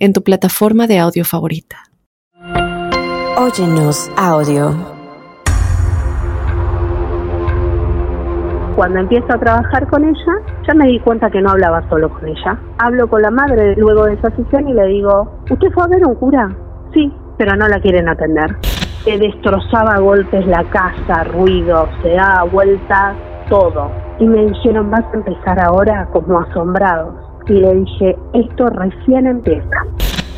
en tu plataforma de audio favorita. Óyenos audio. Cuando empiezo a trabajar con ella, ya me di cuenta que no hablaba solo con ella. Hablo con la madre luego de esa sesión y le digo, ¿usted fue a ver un cura? Sí, pero no la quieren atender. Se destrozaba a golpes la casa, ruido, se daba vueltas, todo. Y me dijeron, vas a empezar ahora como asombrados y le dije, esto recién empieza.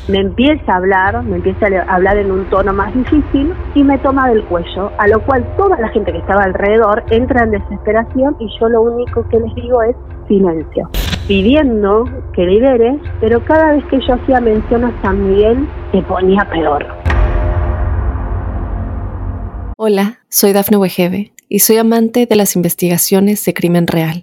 Me empieza a hablar, me empieza a hablar en un tono más difícil y me toma del cuello, a lo cual toda la gente que estaba alrededor entra en desesperación y yo lo único que les digo es silencio, pidiendo que libere, pero cada vez que yo hacía mención a San Miguel se ponía peor. Hola, soy Dafne Wegebe y soy amante de las investigaciones de crimen real.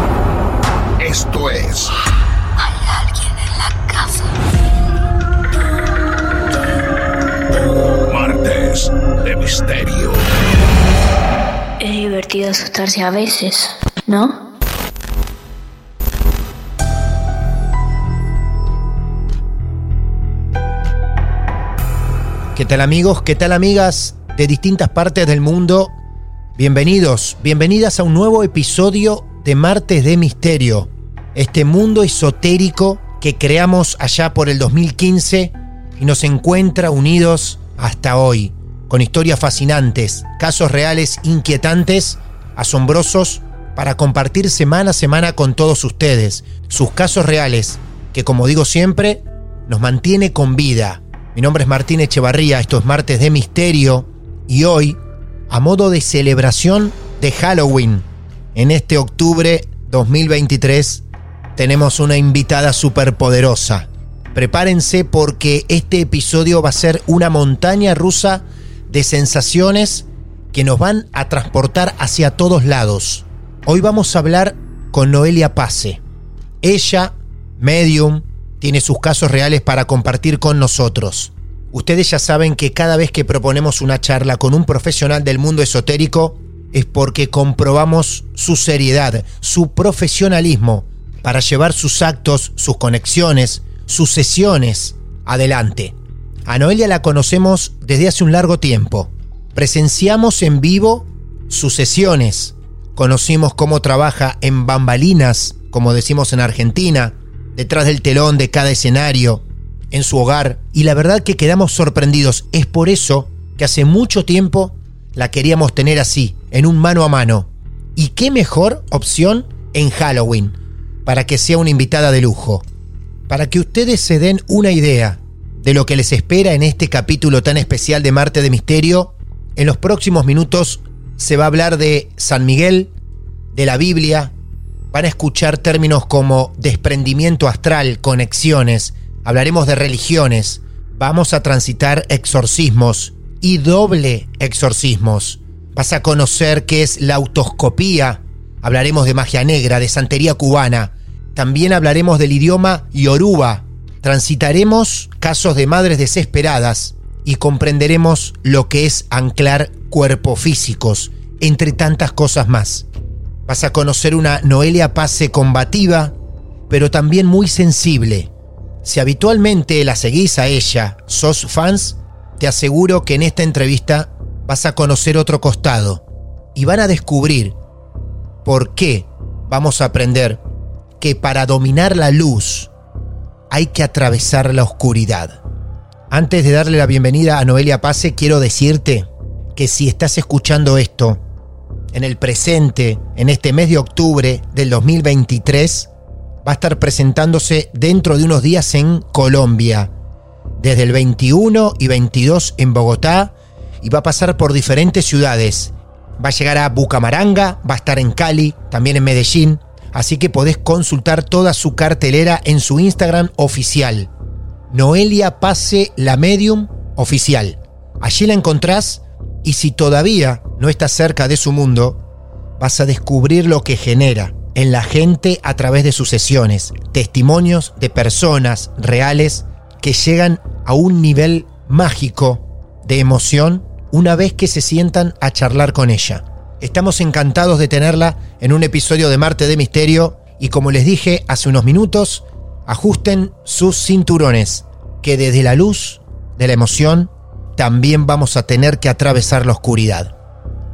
Esto es. Hay alguien en la casa. Martes de Misterio. Es divertido asustarse a veces, ¿no? ¿Qué tal amigos? ¿Qué tal amigas de distintas partes del mundo? Bienvenidos, bienvenidas a un nuevo episodio de Martes de Misterio, este mundo esotérico que creamos allá por el 2015 y nos encuentra unidos hasta hoy, con historias fascinantes, casos reales inquietantes, asombrosos, para compartir semana a semana con todos ustedes, sus casos reales, que como digo siempre, nos mantiene con vida. Mi nombre es Martín Echevarría, esto es Martes de Misterio, y hoy, a modo de celebración de Halloween, en este octubre 2023 tenemos una invitada superpoderosa. Prepárense porque este episodio va a ser una montaña rusa de sensaciones que nos van a transportar hacia todos lados. Hoy vamos a hablar con Noelia Pase. Ella, medium, tiene sus casos reales para compartir con nosotros. Ustedes ya saben que cada vez que proponemos una charla con un profesional del mundo esotérico, es porque comprobamos su seriedad, su profesionalismo para llevar sus actos, sus conexiones, sus sesiones adelante. A Noelia la conocemos desde hace un largo tiempo. Presenciamos en vivo sus sesiones. Conocimos cómo trabaja en bambalinas, como decimos en Argentina, detrás del telón de cada escenario, en su hogar, y la verdad que quedamos sorprendidos. Es por eso que hace mucho tiempo la queríamos tener así, en un mano a mano. ¿Y qué mejor opción en Halloween? Para que sea una invitada de lujo. Para que ustedes se den una idea de lo que les espera en este capítulo tan especial de Marte de Misterio, en los próximos minutos se va a hablar de San Miguel, de la Biblia, van a escuchar términos como desprendimiento astral, conexiones, hablaremos de religiones, vamos a transitar exorcismos, y doble exorcismos. Vas a conocer qué es la autoscopía. Hablaremos de magia negra, de santería cubana. También hablaremos del idioma yoruba transitaremos casos de madres desesperadas y comprenderemos lo que es anclar cuerpos físicos, entre tantas cosas más. Vas a conocer una Noelia Pase combativa, pero también muy sensible. Si habitualmente la seguís a ella, sos fans, te aseguro que en esta entrevista vas a conocer otro costado y van a descubrir por qué vamos a aprender que para dominar la luz hay que atravesar la oscuridad. Antes de darle la bienvenida a Noelia Pase, quiero decirte que si estás escuchando esto en el presente, en este mes de octubre del 2023, va a estar presentándose dentro de unos días en Colombia, desde el 21 y 22 en Bogotá, y va a pasar por diferentes ciudades. Va a llegar a Bucamaranga, va a estar en Cali, también en Medellín, así que podés consultar toda su cartelera en su Instagram oficial. Noelia Pase la Medium Oficial. Allí la encontrás y si todavía no estás cerca de su mundo, vas a descubrir lo que genera en la gente a través de sus sesiones, testimonios de personas reales que llegan a un nivel mágico de emoción una vez que se sientan a charlar con ella. Estamos encantados de tenerla en un episodio de Marte de Misterio y como les dije hace unos minutos, ajusten sus cinturones, que desde la luz de la emoción también vamos a tener que atravesar la oscuridad.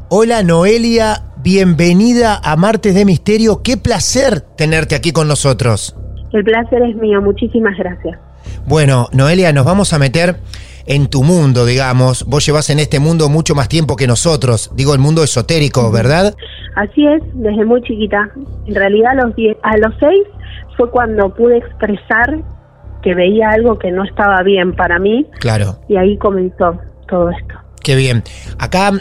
Hola Noelia, bienvenida a Martes de Misterio. Qué placer tenerte aquí con nosotros. El placer es mío, muchísimas gracias. Bueno, Noelia, nos vamos a meter en tu mundo, digamos. Vos llevas en este mundo mucho más tiempo que nosotros, digo el mundo esotérico, ¿verdad? Así es, desde muy chiquita. En realidad a los, diez, a los seis fue cuando pude expresar que veía algo que no estaba bien para mí. Claro. Y ahí comenzó todo esto. Qué bien. Acá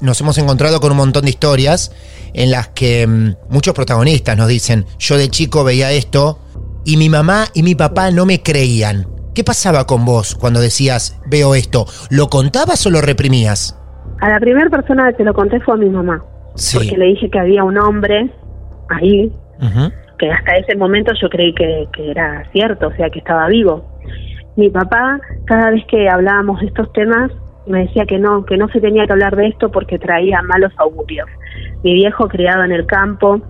nos hemos encontrado con un montón de historias en las que mm, muchos protagonistas nos dicen, yo de chico veía esto y mi mamá y mi papá no me creían. ¿Qué pasaba con vos cuando decías, veo esto? ¿Lo contabas o lo reprimías? A la primera persona que te lo conté fue a mi mamá. Sí. Porque le dije que había un hombre ahí, que hasta ese momento yo creí que, que era cierto, o sea, que estaba vivo. Mi papá, cada vez que hablábamos de estos temas, me decía que no, que no se tenía que hablar de esto porque traía malos augurios. Mi viejo criado en el campo,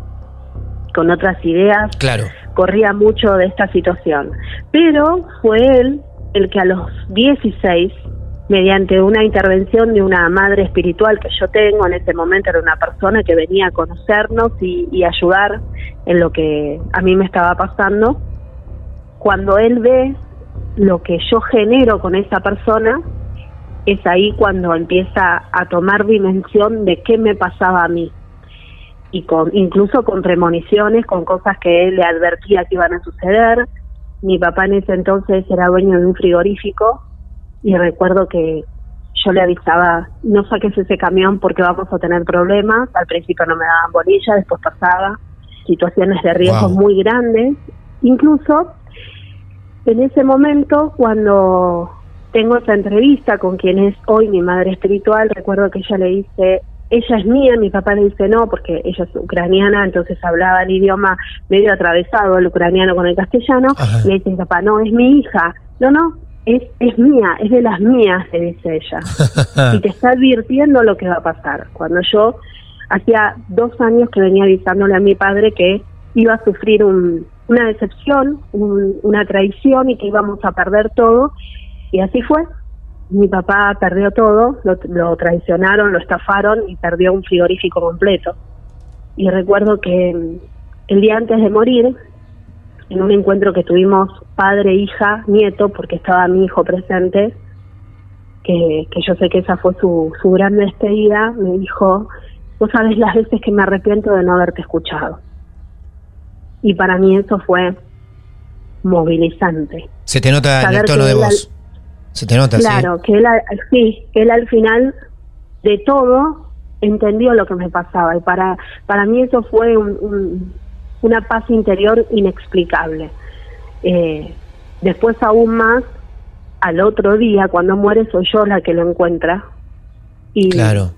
con otras ideas, Claro. corría mucho de esta situación. Pero fue él el que a los 16, mediante una intervención de una madre espiritual que yo tengo, en ese momento era una persona que venía a conocernos y, y ayudar en lo que a mí me estaba pasando, cuando él ve lo que yo genero con esa persona, es ahí cuando empieza a tomar dimensión de qué me pasaba a mí y con incluso con premoniciones, con cosas que él le advertía que iban a suceder. Mi papá en ese entonces era dueño de un frigorífico y recuerdo que yo le avisaba, no saques ese camión porque vamos a tener problemas. Al principio no me daban bolilla, después pasaba situaciones de riesgo Wow. muy grandes. Incluso en ese momento, cuando tengo esa entrevista con quien es hoy mi madre espiritual, recuerdo que ella le dice, ella es mía, mi papá le dice no, porque ella es ucraniana, entonces hablaba el idioma medio atravesado, el ucraniano con el castellano, Ajá. le dice mi papá, no, es mi hija, no, no, es, es mía, es de las mías, le dice ella, y te está advirtiendo lo que va a pasar. Cuando yo hacía dos años que venía avisándole a mi padre que iba a sufrir un- una decepción, un- una traición y que íbamos a perder todo, y así fue. Mi papá perdió todo, lo, lo traicionaron, lo estafaron y perdió un frigorífico completo. Y recuerdo que mm, el día antes de morir, en un encuentro que tuvimos padre, hija, nieto, porque estaba mi hijo presente, que, que yo sé que esa fue su, su gran despedida, me dijo, vos sabes las veces que me arrepiento de no haberte escuchado. Y para mí eso fue movilizante. Se te nota en el Saber tono que de voz. Se te nota, Claro, que él, sí, él al final de todo entendió lo que me pasaba y para para mí eso fue un- un- una paz interior inexplicable. Eh, después aún más, al otro día, cuando muere, soy yo la que lo encuentra. Y. Claro.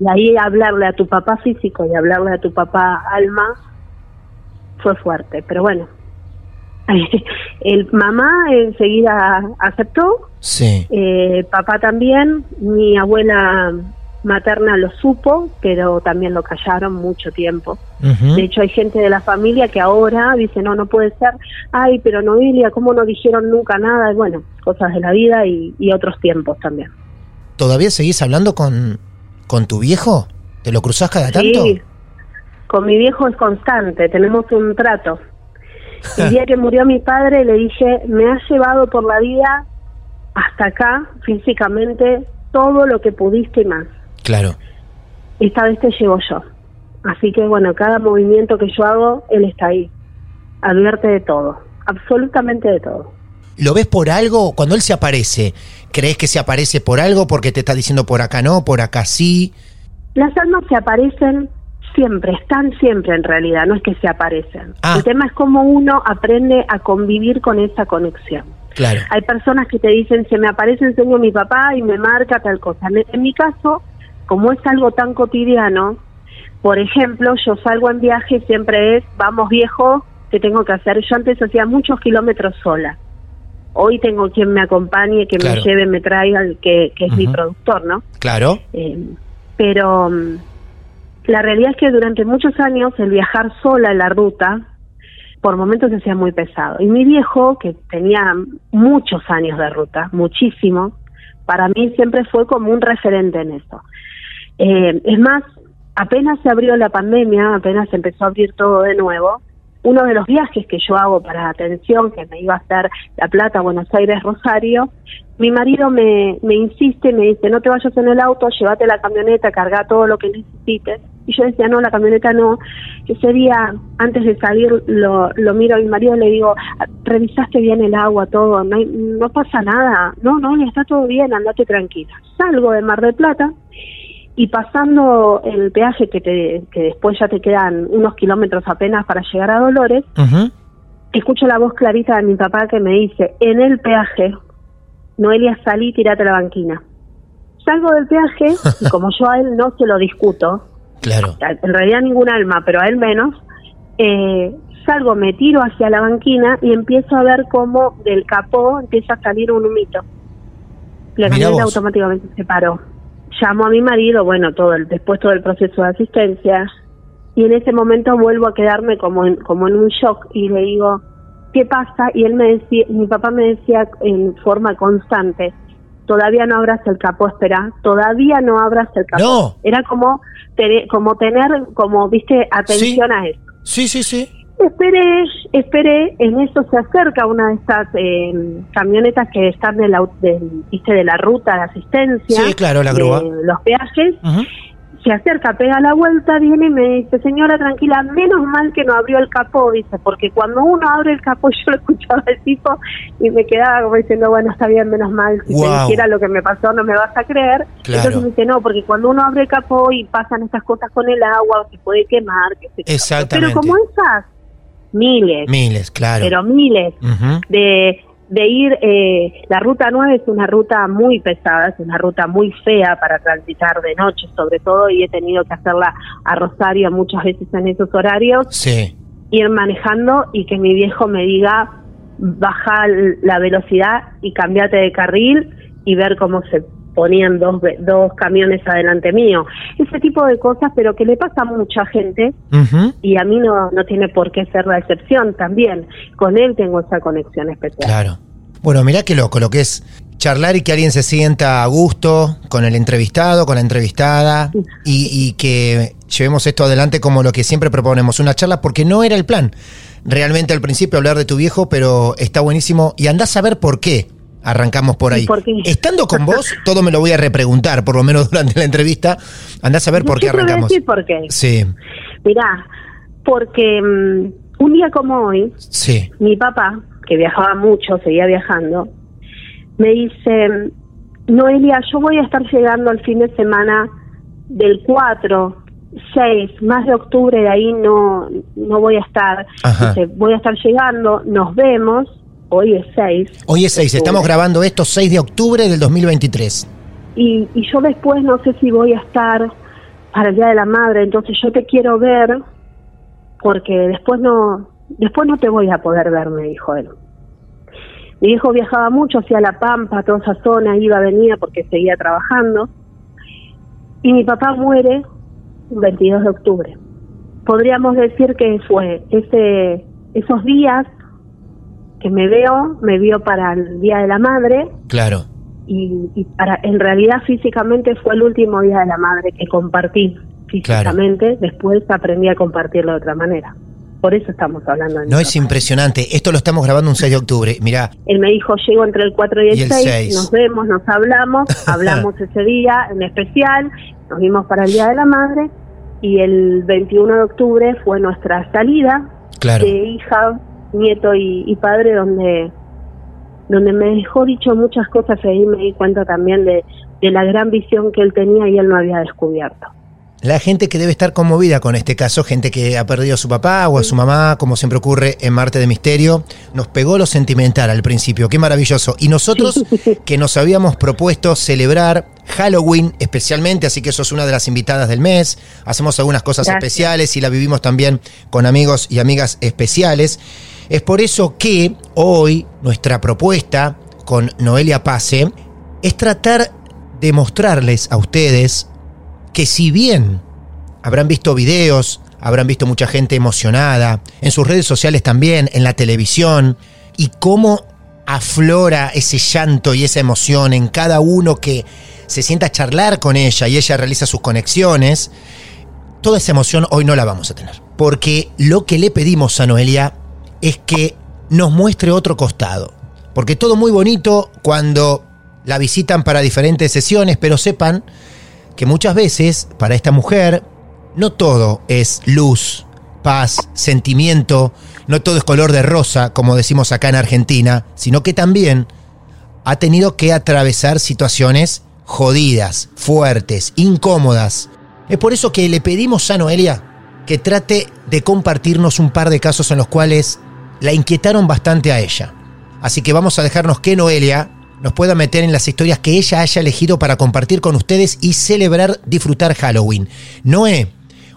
y ahí hablarle a tu papá físico y hablarle a tu papá alma fue fuerte, pero bueno, El mamá enseguida aceptó, Sí. eh, papá también, mi abuela materna lo supo, pero también lo callaron mucho tiempo. De hecho, hay gente de la familia que ahora dice, no, no puede ser, ay, pero Noelia, ¿cómo no dijeron nunca nada? Y bueno, cosas de la vida y, y otros tiempos también. ¿Todavía seguís hablando con, con tu viejo? ¿Te lo cruzás cada tanto? Sí, con mi viejo es constante, tenemos un trato. El día que murió mi padre le dije, me has llevado por la vida hasta acá, físicamente, todo lo que pudiste y más. Claro. Esta vez te llevo yo. Así que bueno, cada movimiento que yo hago, él está ahí. Advierte de todo, absolutamente de todo. ¿Lo ves por algo? Cuando él se aparece, ¿crees que se aparece por algo? Porque te está diciendo por acá no, por acá sí. Las almas se aparecen siempre, están siempre en realidad, no es que se aparecen. Ah. El tema es cómo uno aprende a convivir con esa conexión. Claro. Hay personas que te dicen, se me aparece el sueño mi papá y me marca tal cosa. En, mi caso, como es algo tan cotidiano, por ejemplo, yo salgo en viaje y siempre es, vamos viejo, ¿qué tengo que hacer? Yo antes hacía muchos kilómetros sola. Hoy tengo quien me acompañe, que Claro. me lleve, me traiga, que, que es mi productor, ¿no? Claro. Eh, pero mm, la realidad es que durante muchos años el viajar sola en la ruta, por momentos se hacía muy pesado. Y mi viejo, que tenía muchos años de ruta, muchísimo, para mí siempre fue como un referente en eso. Eh, es más, apenas se abrió la pandemia, apenas empezó a abrir todo de nuevo, uno de los viajes que yo hago para atención, que me iba a hacer La Plata, Buenos Aires, Rosario, mi marido me, me insiste, me dice, no te vayas en el auto, llévate la camioneta, carga todo lo que necesites. Y yo decía, no, la camioneta no. Ese día, antes de salir, lo, lo miro a mi marido y le digo, revisaste bien el agua, todo, no, no pasa nada. No, no, está todo bien, andate tranquila. Salgo de Mar del Plata y pasando el peaje que, te, que después ya te quedan unos kilómetros apenas para llegar a Dolores, escucho la voz clarita de mi papá que me dice, en el peaje, Noelia, salí, tirate a la banquina. Salgo del peaje y como yo a él no se lo discuto, Claro. en realidad ningún alma, pero a él menos, eh, salgo, me tiro hacia la banquina y empiezo a ver cómo del capó empieza a salir un humito. La camioneta automáticamente se paró. Llamo a mi marido, bueno, todo el, después todo el proceso de asistencia, y en ese momento vuelvo a quedarme como en, como en un shock y le digo, ¿qué pasa? Y él me decía, mi papá me decía en forma constante, todavía no abras el capó, espera, todavía no abras el capó. No. Era como, tener- como tener, como, viste, atención a eso. Sí, sí, sí. Esperé, esperé, en eso se acerca una de estas eh, camionetas que están de la, del- viste, de la ruta de asistencia. Sí, claro, la grúa. de los peajes. Se acerca, pega la vuelta, viene y me dice, señora, tranquila, menos mal que no abrió el capó, dice, porque cuando uno abre el capó, yo lo escuchaba al tipo y me quedaba como diciendo, bueno, está bien, menos mal, si te dijera lo que me pasó no me vas a creer. Claro. Entonces me dice, no, porque cuando uno abre el capó y pasan estas cosas con el agua, se puede quemar, que se Exactamente. Pero como esas, miles, Miles, claro. pero miles de, de ir, eh, la ruta 9 es una ruta muy pesada, es una ruta muy fea para transitar de noche sobre todo y he tenido que hacerla a Rosario muchas veces en esos horarios, Sí. ir manejando y que mi viejo me diga baja la velocidad y cambiate de carril y ver cómo se ponían dos, dos camiones adelante mío. Ese tipo de cosas, pero que le pasa a mucha gente y a mí no, no tiene por qué ser la excepción también. Con él tengo esa conexión especial. Claro. Bueno, mirá qué loco lo que es charlar y que alguien se sienta a gusto con el entrevistado, con la entrevistada y, y que llevemos esto adelante como lo que siempre proponemos, una charla porque no era el plan. Realmente al principio hablar de tu viejo, pero está buenísimo y andás a ver por qué. Arrancamos por ¿Y ahí. por? Estando con vos, todo me lo voy a repreguntar, por lo menos durante la entrevista. Andás a ver por qué Yo te voy a arrancamos. decir por qué. Sí, Mirá, porque mm, un día como hoy, sí. mi papá, que viajaba mucho, seguía viajando, me dice, Noelia, yo voy a estar llegando al fin de semana del 4, 6, más de octubre, de ahí no, no voy a estar. Dice, voy a estar llegando, nos vemos, hoy es 6. Hoy es 6, estamos Octubre. grabando esto 6 de octubre del 2023. y, y yo después no sé si voy a estar para el Día de la Madre, entonces yo te quiero ver porque después no, después no te voy a poder ver, me dijo él. Mi hijo viajaba mucho hacia La Pampa, toda esa zona, iba, venía porque seguía trabajando. Y mi papá muere el 22 de octubre. Podríamos decir que fue ese esos días que me veo, me vio para el Día de la Madre. Claro. Y, y para, en realidad físicamente fue el último Día de la Madre que compartí físicamente. Después aprendí a compartirlo de otra manera. Por eso estamos hablando de No es impresionante. Esto lo estamos grabando un 6 de octubre. Mirá, Él me dijo, llego entre el 4 y el, Y el 6, seis. nos vemos, nos hablamos, hablamos ese día en especial, nos vimos para el Día de la Madre y el 21 de octubre fue nuestra salida claro. de hija, nieto y, y padre donde donde me dejó dicho muchas cosas y ahí me di cuenta también de, de la gran visión que él tenía y él no había descubierto. La gente que debe estar conmovida con este caso, gente que ha perdido a su papá o a su mamá, como siempre ocurre en Marte de Misterio, nos pegó lo sentimental al principio, qué maravilloso. Y nosotros que nos habíamos propuesto celebrar Halloween especialmente, así que sos una de las invitadas del mes, hacemos algunas cosas Gracias. especiales y la vivimos también con amigos y amigas especiales. Es por eso que hoy nuestra propuesta con Noelia Pase es tratar de mostrarles a ustedes que si bien habrán visto videos, habrán visto mucha gente emocionada, en sus redes sociales también, en la televisión, y cómo aflora ese llanto y esa emoción en cada uno que se sienta a charlar con ella y ella realiza sus conexiones, toda esa emoción hoy no la vamos a tener. Porque lo que le pedimos a Noelia es que nos muestre otro costado. Porque todo muy bonito cuando la visitan para diferentes sesiones, pero sepan que muchas veces para esta mujer no todo es luz, paz, sentimiento, no todo es color de rosa, como decimos acá en Argentina, sino que también ha tenido que atravesar situaciones jodidas, fuertes, incómodas. Es por eso que le pedimos a Noelia que trate de compartirnos un par de casos en los cuales la inquietaron bastante a ella. Así que vamos a dejarnos que Noelia nos pueda meter en las historias que ella haya elegido para compartir con ustedes y celebrar, disfrutar Halloween. Noé,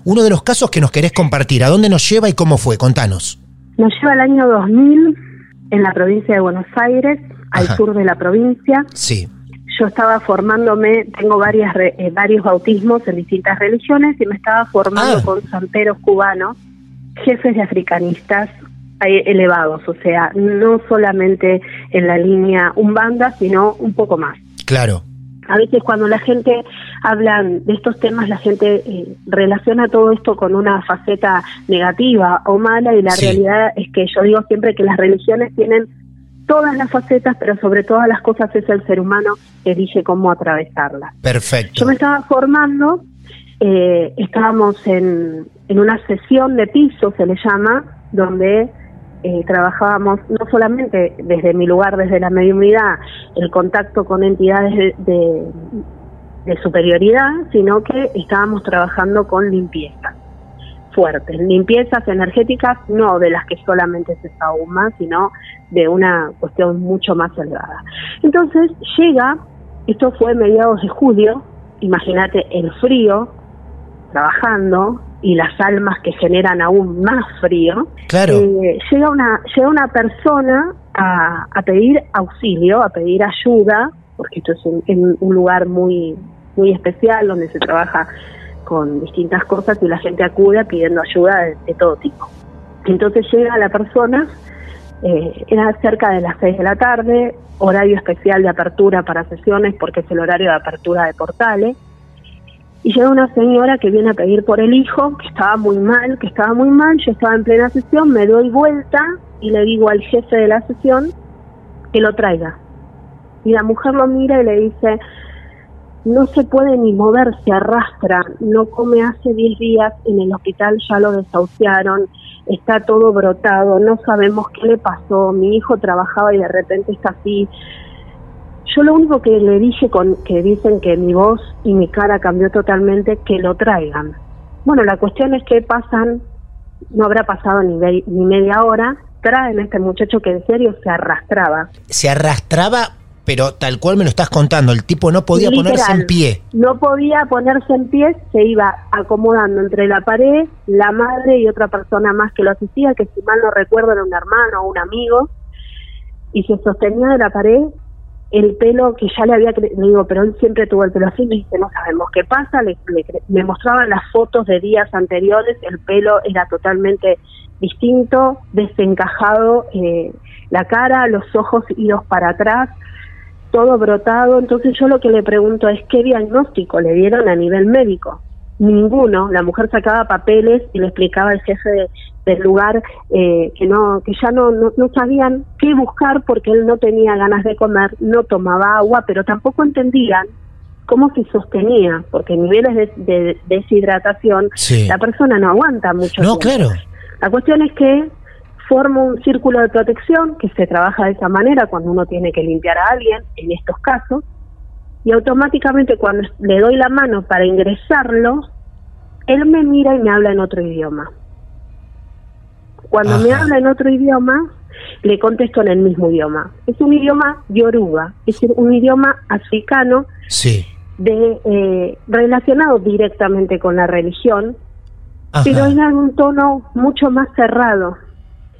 uno de los casos que nos querés compartir, ¿a dónde nos lleva y cómo fue? Contanos. Nos lleva al año 2000 en la provincia de Buenos Aires, al Ajá. sur de la provincia. Sí, Yo estaba formándome, tengo varias re- eh, varios bautismos en distintas religiones y me estaba formando Ah. con santeros cubanos, jefes de africanistas elevados, o sea, no solamente en la línea umbanda, sino un poco más. claro. A veces cuando la gente habla de estos temas, la gente eh, relaciona todo esto con una faceta negativa o mala y la Sí. realidad es que yo digo siempre que las religiones tienen todas las facetas, pero sobre todas las cosas es el ser humano que elige cómo atravesarlas. Perfecto. Yo me estaba formando, eh, estábamos en, en una sesión de piso, se le llama, donde eh, trabajábamos no solamente desde mi lugar, desde la mediunidad, el contacto con entidades de, de- superioridad, sino que estábamos trabajando con limpiezas fuertes, limpiezas energéticas, no de las que solamente se sauma, sino de una cuestión mucho más elevada. Entonces llega, esto fue mediados de julio, imagínate el frío, trabajando y las almas que generan aún más frío, Claro. eh, llega una llega una persona a, a pedir auxilio, a pedir ayuda, porque esto es un, en un lugar muy muy especial donde se trabaja con distintas cosas y la gente acude pidiendo ayuda de, de todo tipo. Entonces llega la persona, eh, era cerca de las 6 de la tarde, horario especial de apertura para sesiones porque es el horario de apertura de portales. Y llega una señora que viene a pedir por el hijo, que estaba muy mal, que estaba muy mal, yo estaba en plena sesión, me doy vuelta y le digo al jefe de la sesión que lo traiga. Y la mujer lo mira y le dice, no se puede ni mover, se arrastra, no come hace 10 días, en el hospital ya lo desahuciaron, está todo brotado, no sabemos qué le pasó, mi hijo trabajaba y de repente está así. Yo lo único que le dije con que dicen que mi voz y mi cara cambió totalmente, que lo traigan. Bueno, la cuestión es que pasan, no habrá pasado ni, ve- ni media hora, traen a este muchacho que en serio se arrastraba. ¿Se arrastraba pero tal cual me lo estás contando, el tipo no podía Literal. ponerse en pie. No podía ponerse en pie, se iba acomodando entre la pared, la madre y otra persona más que lo asistía, que si mal no recuerdo era un hermano o un amigo, y se sostenía de la pared el pelo que ya le había, le digo, pero él siempre tuvo el pelo así, me dice, no sabemos qué pasa, le, le mostraban las fotos de días anteriores, el pelo era totalmente distinto, desencajado, eh, la cara, los ojos idos para atrás, todo brotado. Entonces yo lo que le pregunto es qué diagnóstico le dieron a nivel médico. Ninguno. La mujer sacaba papeles y le explicaba al jefe de- del lugar eh, que no, que ya no, no, no sabían qué buscar porque él no tenía ganas de comer, no tomaba agua, pero tampoco entendían cómo se sostenía, porque niveles de, de deshidratación Sí. la persona no aguanta mucho No, tiempo. claro. La cuestión es que forma un círculo de protección que se trabaja de esa manera cuando uno tiene que limpiar a alguien, en estos casos, y automáticamente cuando le doy la mano para ingresarlo, él me mira y me habla en otro idioma. Cuando me habla en otro idioma, le contesto en el mismo idioma. Es un idioma yoruba, es decir, un idioma africano Sí. de, eh, relacionado directamente con la religión, Ajá. pero era en un tono mucho más cerrado.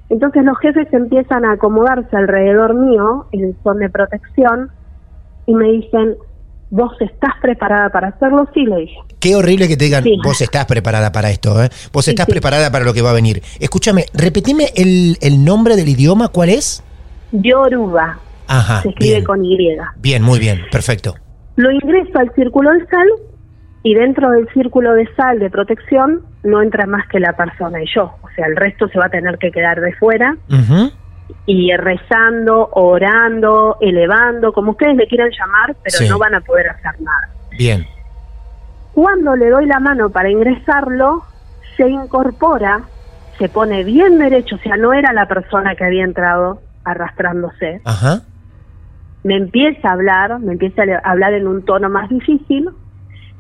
Entonces los jefes empiezan a acomodarse alrededor mío en son de protección y me dicen, ¿vos estás preparada para hacerlo? Sí, le dije. Qué horrible que te digan, Sí. vos estás preparada para esto, ¿eh? Vos Sí, estás sí. preparada para lo que va a venir. Escúchame, repetime el, el nombre del idioma, ¿cuál es? Yoruba, Ajá, se escribe bien. con Y. Bien, muy bien, perfecto. Lo ingreso al círculo de sal y dentro del círculo de sal de protección no entra más que la persona y yo. O sea, el resto se va a tener que quedar de fuera Ujú. Y rezando, orando, elevando, como ustedes le quieran llamar, pero Sí. no van a poder hacer nada. Bien. Cuando le doy la mano para ingresarlo, se incorpora, se pone bien derecho, o sea, no era la persona que había entrado arrastrándose. Ajá. Me empieza a hablar, me empieza a hablar en un tono más difícil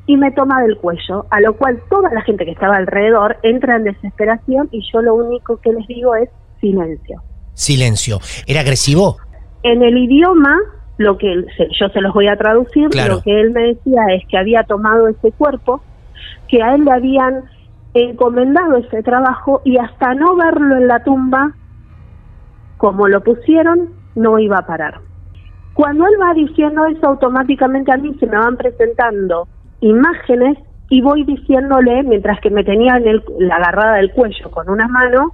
y me toma del cuello, a lo cual toda la gente que estaba alrededor entra en desesperación y yo lo único que les digo es silencio. Silencio. ¿Era agresivo? En el idioma, lo que yo se los voy a traducir, Claro. lo que él me decía es que había tomado ese cuerpo, que a él le habían encomendado ese trabajo y hasta no verlo en la tumba, como lo pusieron, no iba a parar. Cuando él va diciendo eso, automáticamente a mí se me van presentando imágenes y voy diciéndole, mientras que me tenía en el- la agarrada del cuello con una mano,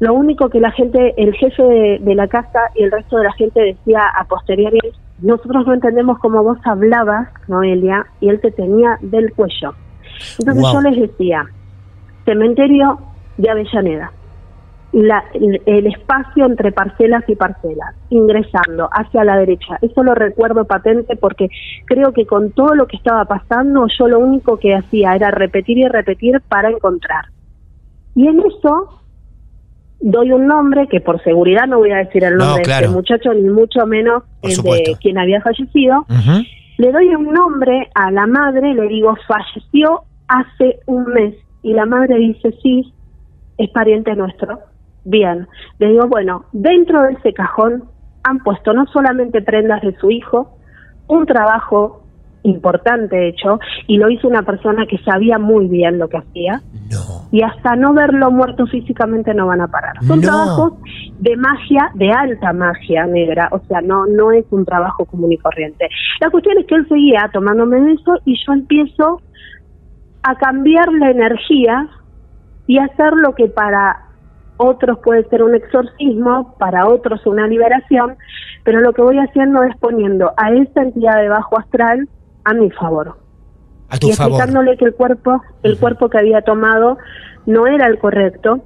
lo único que la gente, el jefe de, de la casa y el resto de la gente decía a posteriori, nosotros no entendemos cómo vos hablabas, Noelia, y él te tenía del cuello. Entonces Wow. yo les decía, cementerio de Avellaneda, la- el, el espacio entre parcelas y parcelas, ingresando hacia la derecha. Eso lo recuerdo patente porque creo que con todo lo que estaba pasando, yo lo único que hacía era repetir y repetir para encontrar. Y en eso doy un nombre que por seguridad no voy a decir el No, nombre de este muchacho, ni mucho menos el de quien había fallecido. Le doy un nombre a la madre, le digo, falleció hace un mes. Y la madre dice, sí, es pariente nuestro. Bien. Le digo, bueno, dentro de ese cajón han puesto no solamente prendas de su hijo, un trabajo importante hecho, y lo hizo una persona que sabía muy bien lo que hacía, No. Y hasta no verlo muerto físicamente no van a parar. Son No. trabajos de magia, de alta magia negra, o sea, no no es un trabajo común y corriente. La cuestión es que él seguía tomándome de eso y yo empiezo a cambiar la energía y hacer lo que para otros puede ser un exorcismo, para otros una liberación, pero lo que voy haciendo es poniendo a esa entidad de bajo astral a mi favor A tu y favor. explicándole que el cuerpo, el cuerpo que había tomado no era el correcto,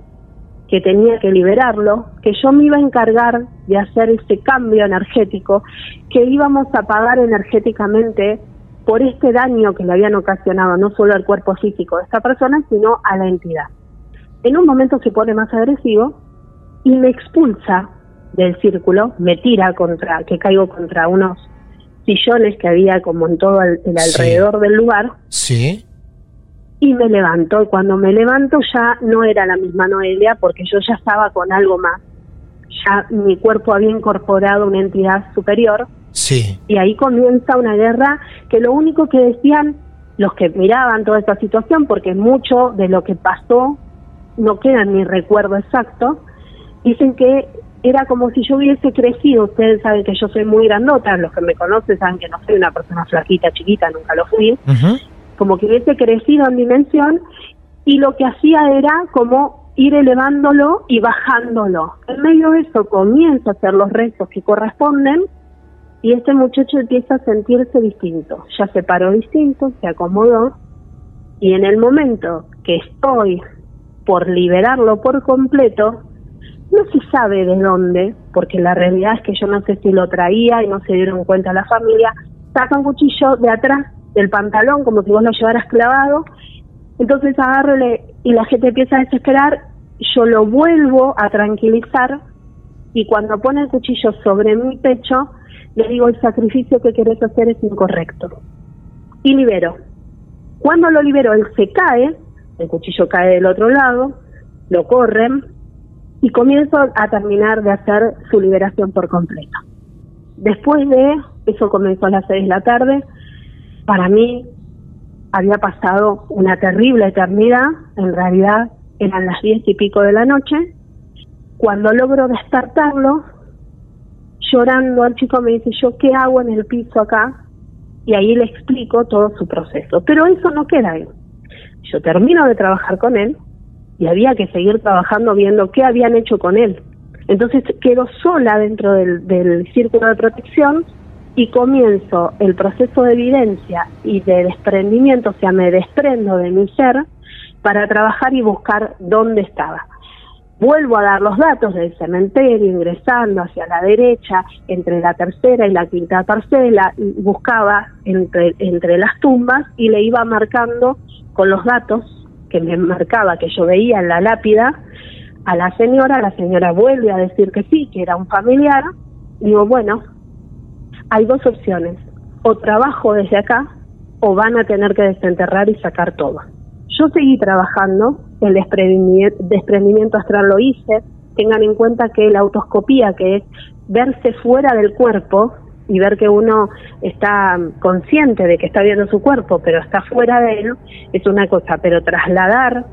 que tenía que liberarlo, que yo me iba a encargar de hacer ese cambio energético, que íbamos a pagar energéticamente por este daño que le habían ocasionado no solo al cuerpo físico de esta persona, sino a la entidad. En un momento se pone más agresivo y me expulsa del círculo, me tira contra, que caigo contra unos sillones que había como en todo el, el Sí. alrededor del lugar Sí. y me levanto. Y cuando me levanto ya no era la misma Noelia porque yo ya estaba con algo más. Ya mi cuerpo había incorporado una entidad superior Sí. Y ahí comienza una guerra que lo único que decían los que miraban toda esta situación, porque mucho de lo que pasó no queda en mi recuerdo exacto, dicen que era como si yo hubiese crecido, ustedes saben que yo soy muy grandota, los que me conocen saben que no soy una persona flaquita, chiquita, nunca lo fui, como que hubiese crecido en dimensión y lo que hacía era como ir elevándolo y bajándolo. En medio de eso comienza a hacer los rezos que corresponden y este muchacho empieza a sentirse distinto. Ya se paró distinto, se acomodó y en el momento que estoy por liberarlo por completo, no se sabe de dónde, porque la realidad es que yo no sé si lo traía y no se dieron cuenta la familia, saca un cuchillo de atrás del pantalón como si vos lo llevaras clavado, entonces agarro y la gente empieza a desesperar, yo lo vuelvo a tranquilizar y cuando pone el cuchillo sobre mi pecho, le digo el sacrificio que querés hacer es incorrecto. Y libero. Cuando lo libero, él se cae, el cuchillo cae del otro lado, lo corren y comienzo a terminar de hacer su liberación por completo. Después de, eso comenzó a las seis de la tarde, para mí había pasado una terrible eternidad, en realidad eran las diez y pico de la noche, cuando logro despertarlo, llorando, el chico me dice, yo qué hago en el piso acá, y ahí le explico todo su proceso. Pero eso no queda ahí. Yo termino de trabajar con él y había que seguir trabajando viendo qué habían hecho con él. Entonces quedo sola dentro del, círculo de protección y comienzo el proceso de evidencia y de desprendimiento, o sea, me desprendo de mi ser para trabajar y buscar dónde estaba. Vuelvo a dar los datos del cementerio, ingresando hacia la derecha, entre la tercera y la quinta parcela, buscaba entre, entre las tumbas y le iba marcando con los datos que me marcaba, que yo veía en la lápida, a la señora, la señora vuelve a decir que sí, que era un familiar, digo, bueno, hay dos opciones, o trabajo desde acá o van a tener que desenterrar y sacar todo. Yo seguí trabajando, el desprendimiento, astral lo hice, tengan en cuenta que la autoscopía, que es verse fuera del cuerpo y ver que uno está consciente de que está viendo su cuerpo, pero está fuera de él, es una cosa, pero trasladar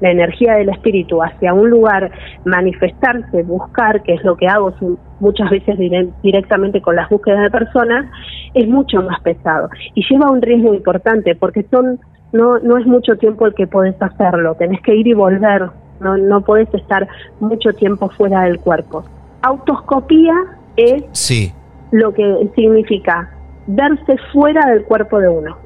la energía del espíritu hacia un lugar, manifestarse, buscar, que es lo que hago muchas veces dire- directamente con las búsquedas de personas, es mucho más pesado y lleva un riesgo importante porque son no no es mucho tiempo el que podés hacerlo, tenés que ir y volver, no no podés estar mucho tiempo fuera del cuerpo. Autoscopía es Sí. Lo que significa verse fuera del cuerpo de uno.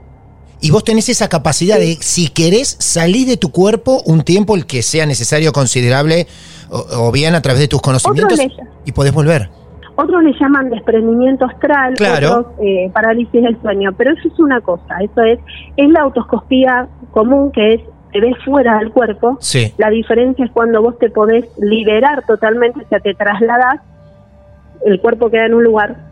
Y vos tenés esa capacidad de, si querés, salir de tu cuerpo un tiempo, el que sea necesario, considerable, o, o bien a través de tus conocimientos, y podés volver. Otros le llaman desprendimiento astral, Claro. otros eh, parálisis del sueño, pero eso es una cosa, eso es, es la autoscopía común que es te ves fuera del cuerpo. Sí. La diferencia es cuando vos te podés liberar totalmente, o sea, te trasladás, el cuerpo queda en un lugar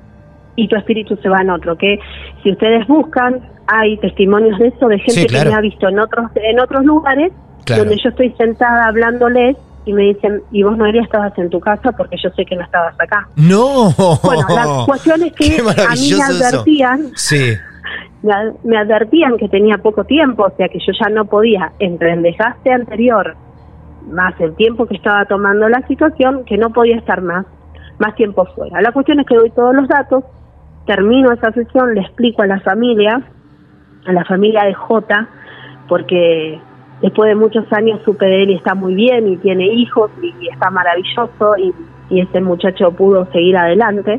y tu espíritu se va en otro. Que si ustedes buscan, hay testimonios de eso, de gente Sí, claro. que me ha visto en otros, en otros lugares, Claro. donde yo estoy sentada hablándoles y me dicen, y vos Noelia estabas en tu casa porque yo sé que no estabas acá. ¡No! Bueno, la cuestión es que a mí me advertían, Sí. me advertían que tenía poco tiempo, o sea que yo ya no podía, entre el desgaste anterior, más el tiempo que estaba tomando la situación, que no podía estar más, más tiempo fuera. La cuestión es que doy todos los datos, termino esa sesión, le explico a la familia, a la familia de J, porque después de muchos años supe de él y está muy bien y tiene hijos y, está maravilloso y, y ese muchacho pudo seguir adelante.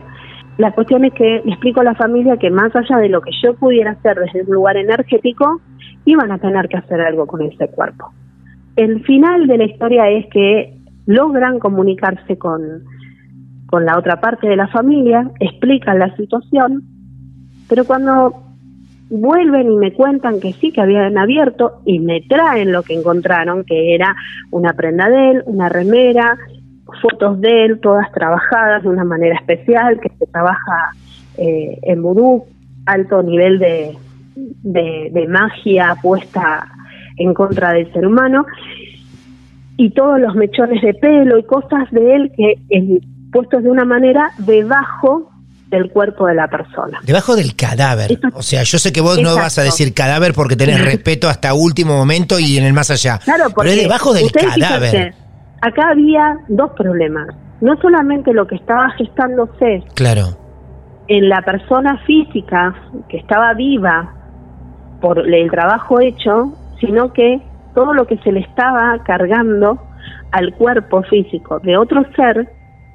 La cuestión es que le explico a la familia que más allá de lo que yo pudiera hacer desde un lugar energético, iban a tener que hacer algo con ese cuerpo. El final de la historia es que logran comunicarse con, con la otra parte de la familia, explican la situación, pero cuando vuelven y me cuentan que sí, que habían abierto y me traen lo que encontraron, que era una prenda de él, una remera, fotos de él, todas trabajadas de una manera especial, que se trabaja eh, en vudú, alto nivel de, de, magia puesta en contra del ser humano, y todos los mechones de pelo y cosas de él que puestos de una manera debajo del cuerpo de la persona. Debajo del cadáver. Esto- O sea, yo sé que vos no vas a decir cadáver porque tenés respeto hasta último momento y en el más allá. Claro, porque Pero es debajo del cadáver. fíjense, acá había dos problemas. No solamente lo que estaba gestándose Claro. en la persona física que estaba viva por el trabajo hecho, sino que todo lo que se le estaba cargando al cuerpo físico de otro ser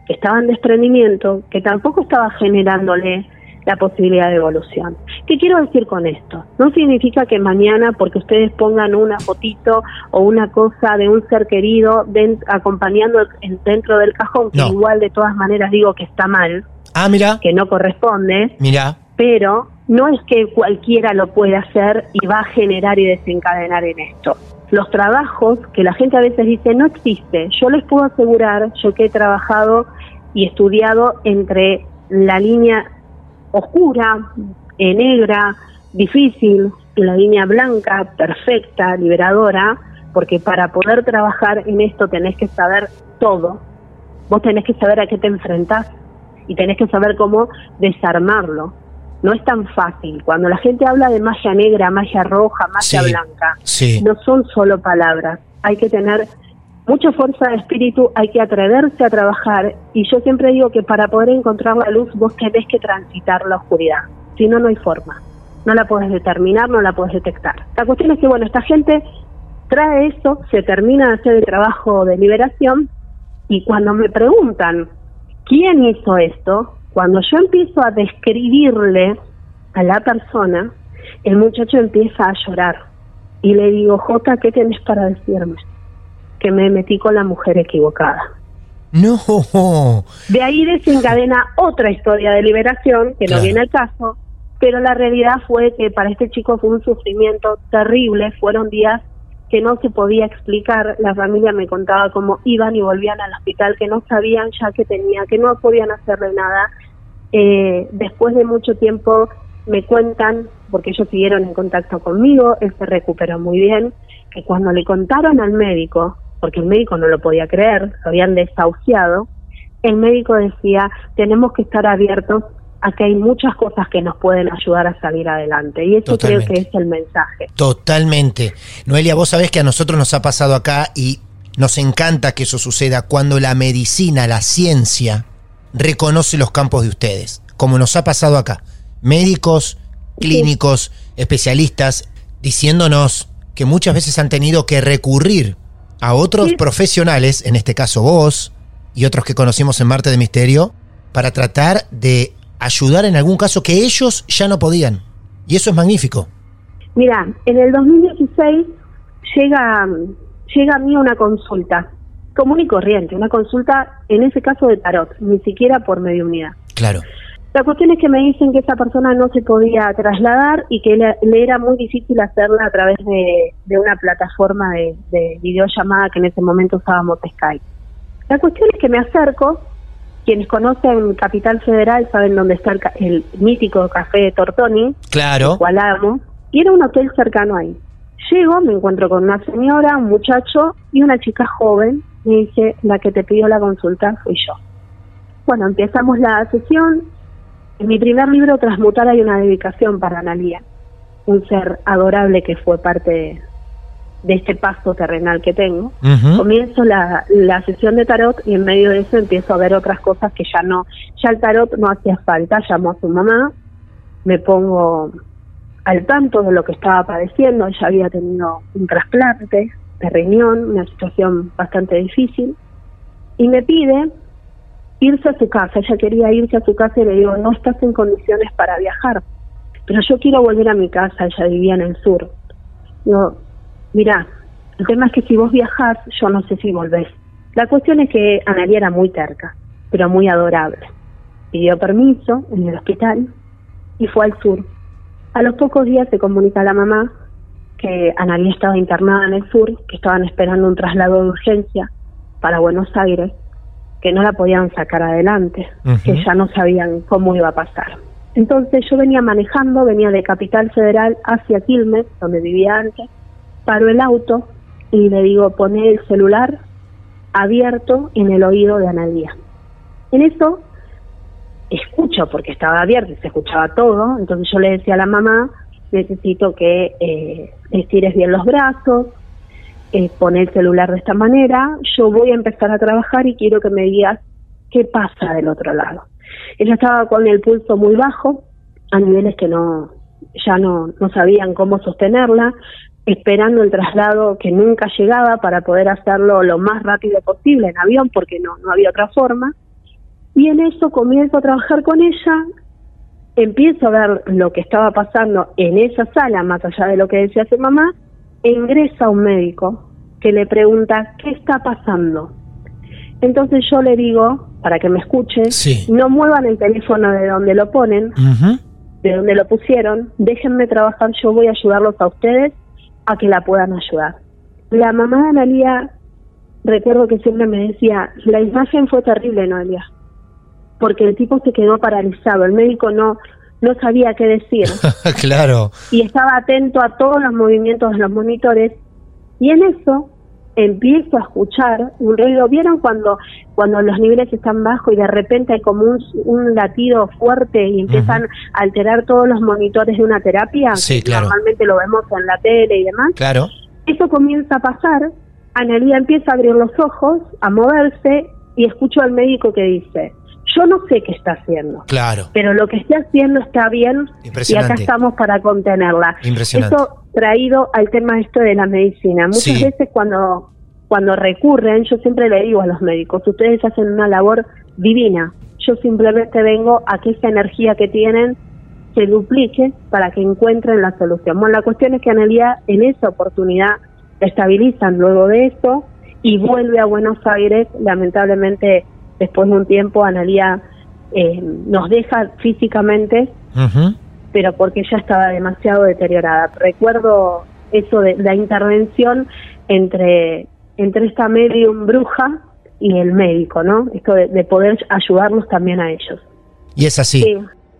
que estaba en desprendimiento, que tampoco estaba generándole la posibilidad de evolución. ¿Qué quiero decir con esto? No significa que mañana, porque ustedes pongan una fotito o una cosa de un ser querido den- acompañando en- dentro del cajón, que No. igual de todas maneras digo que está mal, Ah, mira, que no corresponde, mira. pero no es que cualquiera lo pueda hacer y va a generar y desencadenar en esto. Los trabajos que la gente a veces dice no existe, yo les puedo asegurar, yo que he trabajado y estudiado entre la línea oscura, eh, negra, difícil, y la línea blanca, perfecta, liberadora, porque para poder trabajar en esto tenés que saber todo, vos tenés que saber a qué te enfrentás y tenés que saber cómo desarmarlo. No es tan fácil. Cuando la gente habla de magia negra, magia roja, magia Sí, blanca, sí. no son solo palabras. Hay que tener mucha fuerza de espíritu, hay que atreverse a trabajar y yo siempre digo que para poder encontrar la luz vos tenés que transitar la oscuridad. Si no, no hay forma. No la puedes determinar, no la puedes detectar. La cuestión es que, bueno, esta gente trae eso, se termina de hacer el trabajo de liberación y cuando me preguntan quién hizo esto, cuando yo empiezo a describirle a la persona, el muchacho empieza a llorar y le digo, Jota, ¿qué tenés para decirme? Que me metí con la mujer equivocada. No. De ahí desencadena otra historia de liberación, que Claro. no viene al caso, pero la realidad fue que para este chico fue un sufrimiento terrible, fueron días que no se podía explicar, la familia me contaba cómo iban y volvían al hospital, que no sabían ya que tenía, que no podían hacerle nada. Eh, después de mucho tiempo me cuentan, porque ellos siguieron en contacto conmigo, él se recuperó muy bien, que cuando le contaron al médico, porque el médico no lo podía creer, lo habían desahuciado, el médico decía, tenemos que estar abiertos a que hay muchas cosas que nos pueden ayudar a salir adelante. Y eso creo que es el mensaje. Totalmente. Noelia, vos sabés que a nosotros nos ha pasado acá y nos encanta que eso suceda cuando la medicina, la ciencia, reconoce los campos de ustedes, como nos ha pasado acá. Médicos, clínicos, especialistas, diciéndonos que muchas veces han tenido que recurrir a otros Sí. profesionales, en este caso vos y otros que conocimos en Marte de Misterio, para tratar de ayudar en algún caso que ellos ya no podían. Y eso es magnífico. Mira, en el 2016 llega, llega a mí una consulta común y corriente, una consulta en ese caso de tarot, ni siquiera por mediunidad. Claro. La cuestión es que me dicen que esa persona no se podía trasladar y que le, le era muy difícil hacerla a través de, de una plataforma de, de videollamada que en ese momento usábamos Skype. La cuestión es que me acerco, quienes conocen Capital Federal saben dónde está el, el mítico café de Tortoni, Claro. cual amo, y era un hotel cercano ahí. Llego, me encuentro con una señora, un muchacho y una chica joven. Me dice, la que te pidió la consulta fui yo. Bueno, empezamos la sesión. En mi primer libro, Transmutar, hay una dedicación para Analia, un ser adorable que fue parte de, de este paso terrenal que tengo. Comienzo la, la sesión de tarot y en medio de eso empiezo a ver otras cosas que ya no, ya el tarot no hacía falta. Llamo a su mamá, me pongo al tanto de lo que estaba padeciendo. Ella había tenido un trasplante de riñón, una situación bastante difícil, y me pide irse a su casa. Ella quería irse a su casa y le digo, no estás en condiciones para viajar, pero yo quiero volver a mi casa. Ella vivía en el sur. Digo, mira, el tema es que si vos viajás, yo no sé si volvés. La cuestión es que Analia era muy terca, pero muy adorable. Pidió permiso en el hospital y fue al sur. A los pocos días se comunica a la mamá que Analia estaba internada en el sur, que estaban esperando un traslado de urgencia para Buenos Aires, que no la podían sacar adelante, que ya no sabían cómo iba a pasar. Entonces yo venía manejando, venía de Capital Federal hacia Quilmes, donde vivía antes, paro el auto y le digo, poné el celular abierto en el oído de Analia. En eso escucho porque estaba abierto y se escuchaba todo, entonces yo le decía a la mamá, necesito que eh, estires bien los brazos, eh, el celular de esta manera, yo voy a empezar a trabajar y quiero que me digas qué pasa del otro lado. Ella estaba con el pulso muy bajo, a niveles que no ya no, no sabían cómo sostenerla, esperando el traslado que nunca llegaba para poder hacerlo lo más rápido posible en avión porque no, no había otra forma. Y en eso comienzo a trabajar con ella, empiezo a ver lo que estaba pasando en esa sala, más allá de lo que decía su mamá, ingresa un médico que le pregunta, ¿qué está pasando? Entonces yo le digo, para que me escuche, no muevan el teléfono de donde lo ponen, de donde lo pusieron, déjenme trabajar, yo voy a ayudarlos a ustedes a que la puedan ayudar. La mamá de Analia, recuerdo que siempre me decía, la imagen fue terrible, Noelia, porque el tipo se quedó paralizado, el médico no no sabía qué decir. claro. Y estaba atento a todos los movimientos de los monitores y en eso empiezo a escuchar un ruido. ¿Vieron cuando, cuando los niveles están bajos y de repente hay como un, latido fuerte y empiezan a alterar todos los monitores de una terapia? Sí, claro. Normalmente lo vemos en la tele y demás. Claro. Eso comienza a pasar. Analia empieza a abrir los ojos, a moverse y escucho al médico que dice, yo no sé qué está haciendo. Claro. Pero lo que está haciendo está bien y acá estamos para contenerla. Impresionante. Eso traído al tema esto de la medicina. Muchas veces cuando cuando recurren, yo siempre le digo a los médicos, ustedes hacen una labor divina. Yo simplemente vengo a que esa energía que tienen se duplique para que encuentren la solución. Bueno, la cuestión es que Analia en esa oportunidad estabilizan luego de eso y vuelve a Buenos Aires, lamentablemente después de un tiempo Analia eh, nos deja físicamente, pero porque ya estaba demasiado deteriorada. Recuerdo eso de la intervención entre, entre esta medium bruja y el médico, ¿no? Esto de, poder ayudarlos también a ellos. Y es así.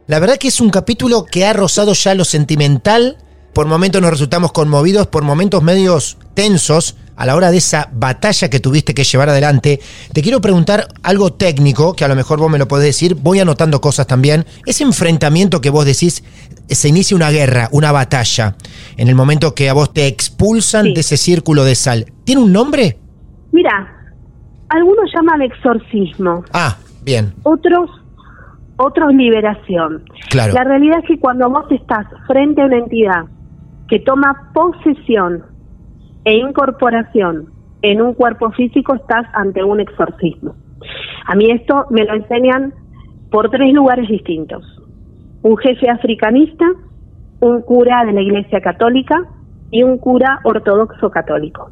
La verdad que es un capítulo que ha rozado ya lo sentimental. Por momentos nos resultamos conmovidos, por momentos medios tensos, a la hora de esa batalla que tuviste que llevar adelante, te quiero preguntar algo técnico, que a lo mejor vos me lo podés decir, voy anotando cosas también. Ese enfrentamiento que vos decís, se inicia una guerra, una batalla, en el momento que a vos te expulsan de ese círculo de sal, ¿tiene un nombre? Mira, algunos llaman exorcismo. Ah, bien. Otros otros liberación. Claro. La realidad es que cuando vos estás frente a una entidad que toma posesión e incorporación en un cuerpo físico, estás ante un exorcismo. A mí esto me lo enseñan por tres lugares distintos. Un jefe africanista, un cura de la Iglesia Católica y un cura ortodoxo católico.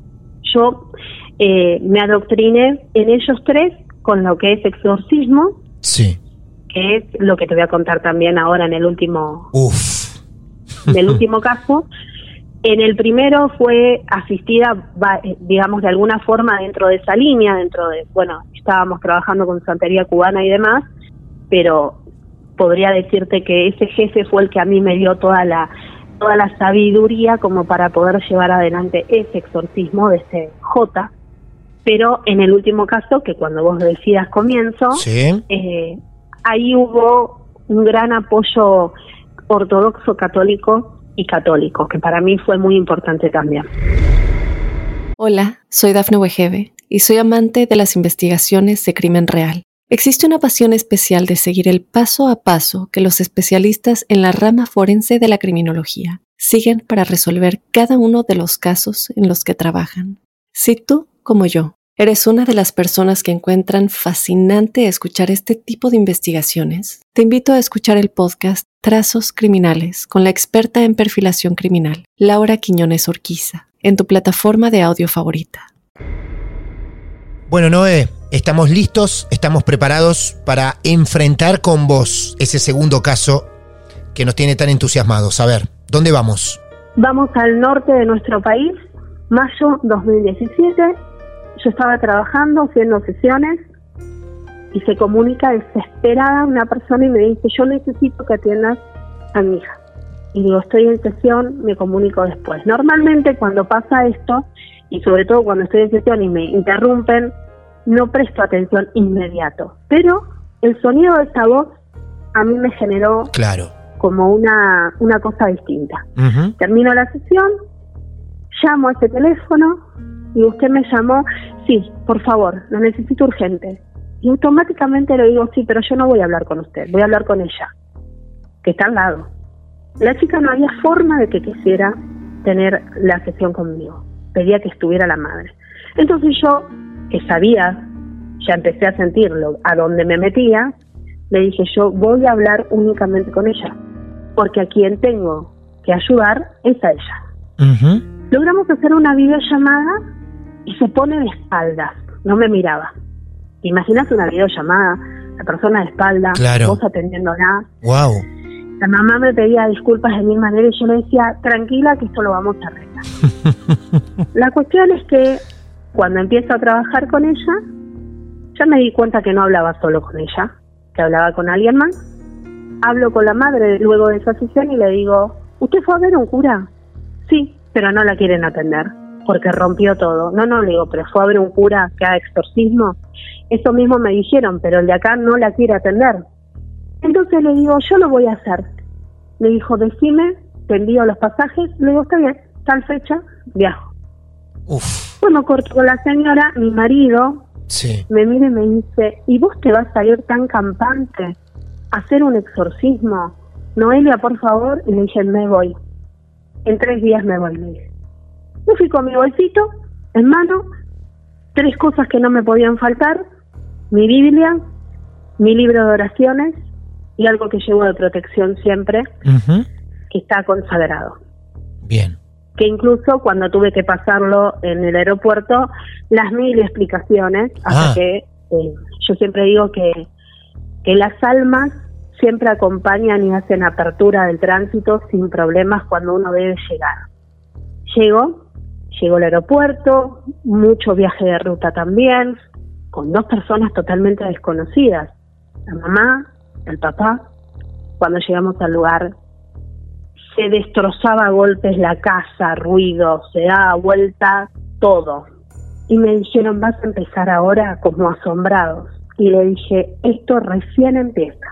Yo eh, me adoctriné en ellos tres con lo que es exorcismo, sí. que es lo que te voy a contar también ahora en el último, Uf. en el último caso, en el primero fue asistida, digamos, de alguna forma dentro de esa línea, dentro de, bueno, estábamos trabajando con santería cubana y demás, pero podría decirte que ese jefe fue el que a mí me dio toda la toda la sabiduría como para poder llevar adelante ese exorcismo de ese J. Pero en el último caso, que cuando vos decidas comienzo, eh, ahí hubo un gran apoyo ortodoxo católico y católicos, que para mí fue muy importante también. Hola, soy Dafne Wegebe y soy amante de las investigaciones de crimen real. Existe una pasión especial de seguir el paso a paso que los especialistas en la rama forense de la criminología siguen para resolver cada uno de los casos en los que trabajan. Si tú, como yo, ¿Eres una de las personas que encuentran fascinante escuchar este tipo de investigaciones? Te invito a escuchar el podcast Trazos Criminales con la experta en perfilación criminal, Laura Quiñones Orquiza, en tu plataforma de audio favorita. Bueno, Noé, estamos listos, estamos preparados para enfrentar con vos ese segundo caso que nos tiene tan entusiasmados. A ver, ¿dónde vamos? Vamos al norte de nuestro país, mayo 2017 yo estaba trabajando, haciendo sesiones y se comunica desesperada una persona y me dice, yo necesito que atiendas a mi hija. Y digo, estoy en sesión, me comunico después. Normalmente cuando pasa esto, y sobre todo cuando estoy en sesión y me interrumpen, no presto atención inmediato. Pero el sonido de esta voz a mí me generó Claro. como una, una cosa distinta. Termino la sesión, llamo a ese teléfono y usted me llamó, sí, por favor, lo necesito urgente. Y automáticamente le digo, sí, pero yo no voy a hablar con usted, voy a hablar con ella, que está al lado. La chica no había forma de que quisiera tener la sesión conmigo, pedía que estuviera la madre. Entonces yo, que sabía, ya empecé a sentirlo, a donde me metía, le dije, yo voy a hablar únicamente con ella, porque a quien tengo que ayudar es a ella. Logramos hacer una videollamada y se pone de espaldas, no me miraba. ¿Te imaginas una videollamada? La persona de espaldas, Claro. vos atendiéndola. Wow. La mamá me pedía disculpas de mil maneras y yo le decía, tranquila que esto lo vamos a arreglar. La cuestión es que cuando empiezo a trabajar con ella, ya me di cuenta que no hablaba solo con ella, que hablaba con alguien más. Hablo con la madre luego de esa sesión y le digo, ¿usted fue a ver un cura? Sí, pero no la quieren atender porque rompió todo. No, no, le digo, pero fue a ver un cura que haga exorcismo. Eso mismo me dijeron, pero el de acá no la quiere atender. Entonces le digo, yo lo voy a hacer. Me dijo, decime, te envío los pasajes. Le digo, está bien, tal fecha, viajo. Uf. Bueno, corto con la señora, mi marido Sí. me mira y me dice, ¿y vos te vas a ir tan campante a hacer un exorcismo? Noelia, por favor. Y le dije, me voy. En tres días me voy, le dije. Me fui con mi bolsito en mano, tres cosas que no me podían faltar, mi Biblia, mi libro de oraciones y algo que llevo de protección siempre, que está consagrado Bien. que incluso cuando tuve que pasarlo en el aeropuerto, las mil explicaciones, hasta Ah. que eh, yo siempre digo que, que las almas siempre acompañan y hacen apertura del tránsito sin problemas cuando uno debe llegar. Llego, llego al aeropuerto, mucho viaje de ruta también, con dos personas totalmente desconocidas, la mamá, el papá. Cuando llegamos al lugar, se destrozaba a golpes la casa, ruido, se daba vuelta todo. Y me dijeron, vas a empezar ahora como asombrados. Y le dije, esto recién empieza.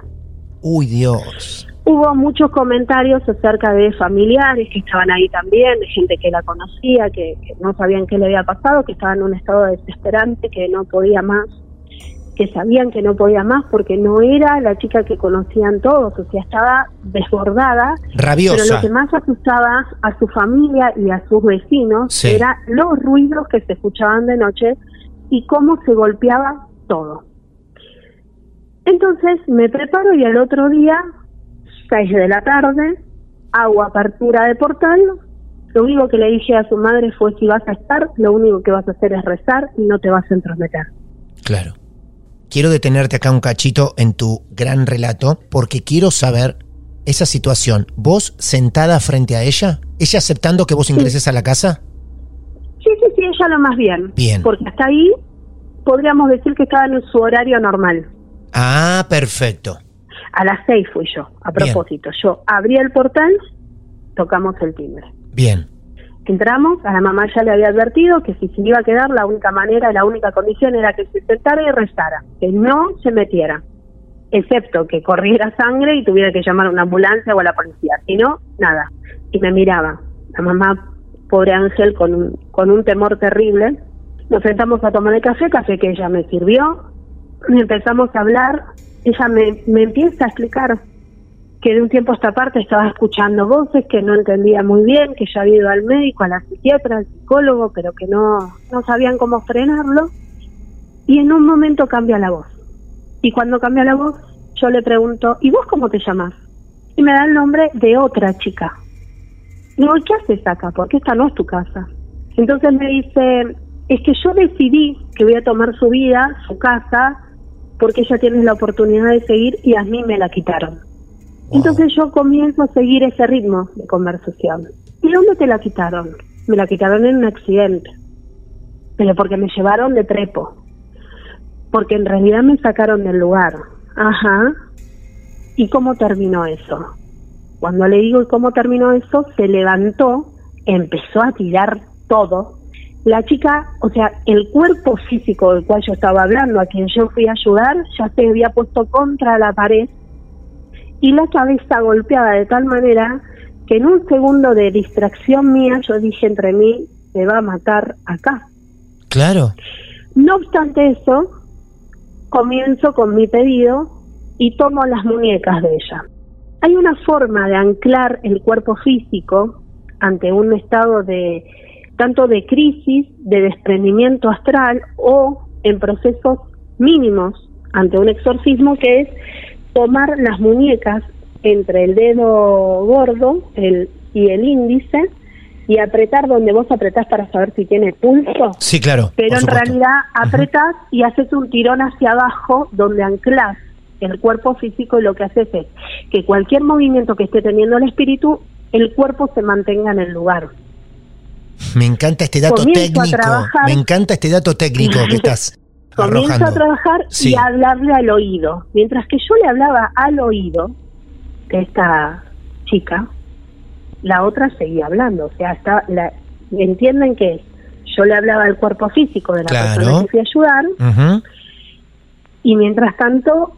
Uy, Dios. Hubo muchos comentarios acerca de familiares que estaban ahí también, de gente que la conocía, que, que no sabían qué le había pasado, que estaba en un estado desesperante, que no podía más, que sabían que no podía más porque no era la chica que conocían todos, o sea, estaba desbordada. Pero Rabiosa. lo que más asustaba a su familia y a sus vecinos Sí. era los ruidos que se escuchaban de noche y cómo se golpeaba todo. Entonces me preparo y al otro día, 6 de la tarde, hago apertura de portal. Lo único que le dije a su madre fue si vas a estar, lo único que vas a hacer es rezar y no te vas a entrometer. Claro. Quiero detenerte acá un cachito en tu gran relato porque quiero saber esa situación. ¿Vos sentada frente a ella? ¿Ella aceptando que vos ingreses a la casa? Sí, sí, sí, ella lo más bien. Bien. Porque hasta ahí podríamos decir que estaba en su horario normal. Ah, perfecto. A las seis fui yo, a Bien. propósito. Yo abrí el portal, tocamos el timbre. Bien. Entramos, a la mamá ya le había advertido que si se iba a quedar, la única manera, la única condición era que se sentara y rezara, que no se metiera, excepto que corriera sangre y tuviera que llamar a una ambulancia o a la policía. Si no, nada. Y me miraba. La mamá, pobre Ángel, con un, con un temor terrible. Nos sentamos a tomar el café, café que ella me sirvió. Y empezamos a hablar. Ella me, me empieza a explicar que de un tiempo a esta parte estaba escuchando voces que no entendía muy bien, que ya había ido al médico, a la psiquiatra, al psicólogo, pero que no, no sabían cómo frenarlo. Y en un momento cambia la voz. Y cuando cambia la voz, yo le pregunto, ¿y vos cómo te llamas? Y me da el nombre de otra chica. ¿y qué haces acá? Porque esta no es tu casa. Entonces me dice, es que yo decidí que voy a tomar su vida, su casa, porque ella tiene la oportunidad de seguir y a mí me la quitaron. Entonces yo comienzo a seguir ese ritmo de conversación. ¿Y dónde te la quitaron? Me la quitaron en un accidente. Pero porque me llevaron de trepo. Porque en realidad me sacaron del lugar. Ajá. ¿Y cómo terminó eso? Cuando le digo ¿y cómo terminó eso, se levantó, empezó a tirar todo. La chica, o sea, el cuerpo físico del cual yo estaba hablando, a quien yo fui a ayudar, ya se había puesto contra la pared y la cabeza golpeada de tal manera que en un segundo de distracción mía yo dije entre mí, se va a matar acá. Claro. No obstante eso, comienzo con mi pedido y tomo las muñecas de ella. Hay una forma de anclar el cuerpo físico ante un estado de tanto de crisis, de desprendimiento astral o en procesos mínimos ante un exorcismo que es tomar las muñecas entre el dedo gordo el, y el índice y apretar donde vos apretás para saber si tiene pulso. Sí, claro. Pero en realidad apretás y haces un tirón hacia abajo donde anclas el cuerpo físico y lo que haces es que cualquier movimiento que esté teniendo el espíritu, el cuerpo se mantenga en el lugar. Me encanta este dato Comienzo técnico. trabajar. Me encanta este dato técnico que estás Comienzo arrojando. a trabajar Sí. y a hablarle al oído. Mientras que yo le hablaba al oído de esta chica, la otra seguía hablando. O sea, está, la, entienden que yo le hablaba al cuerpo físico de la Claro. persona que fui a ayudar y mientras tanto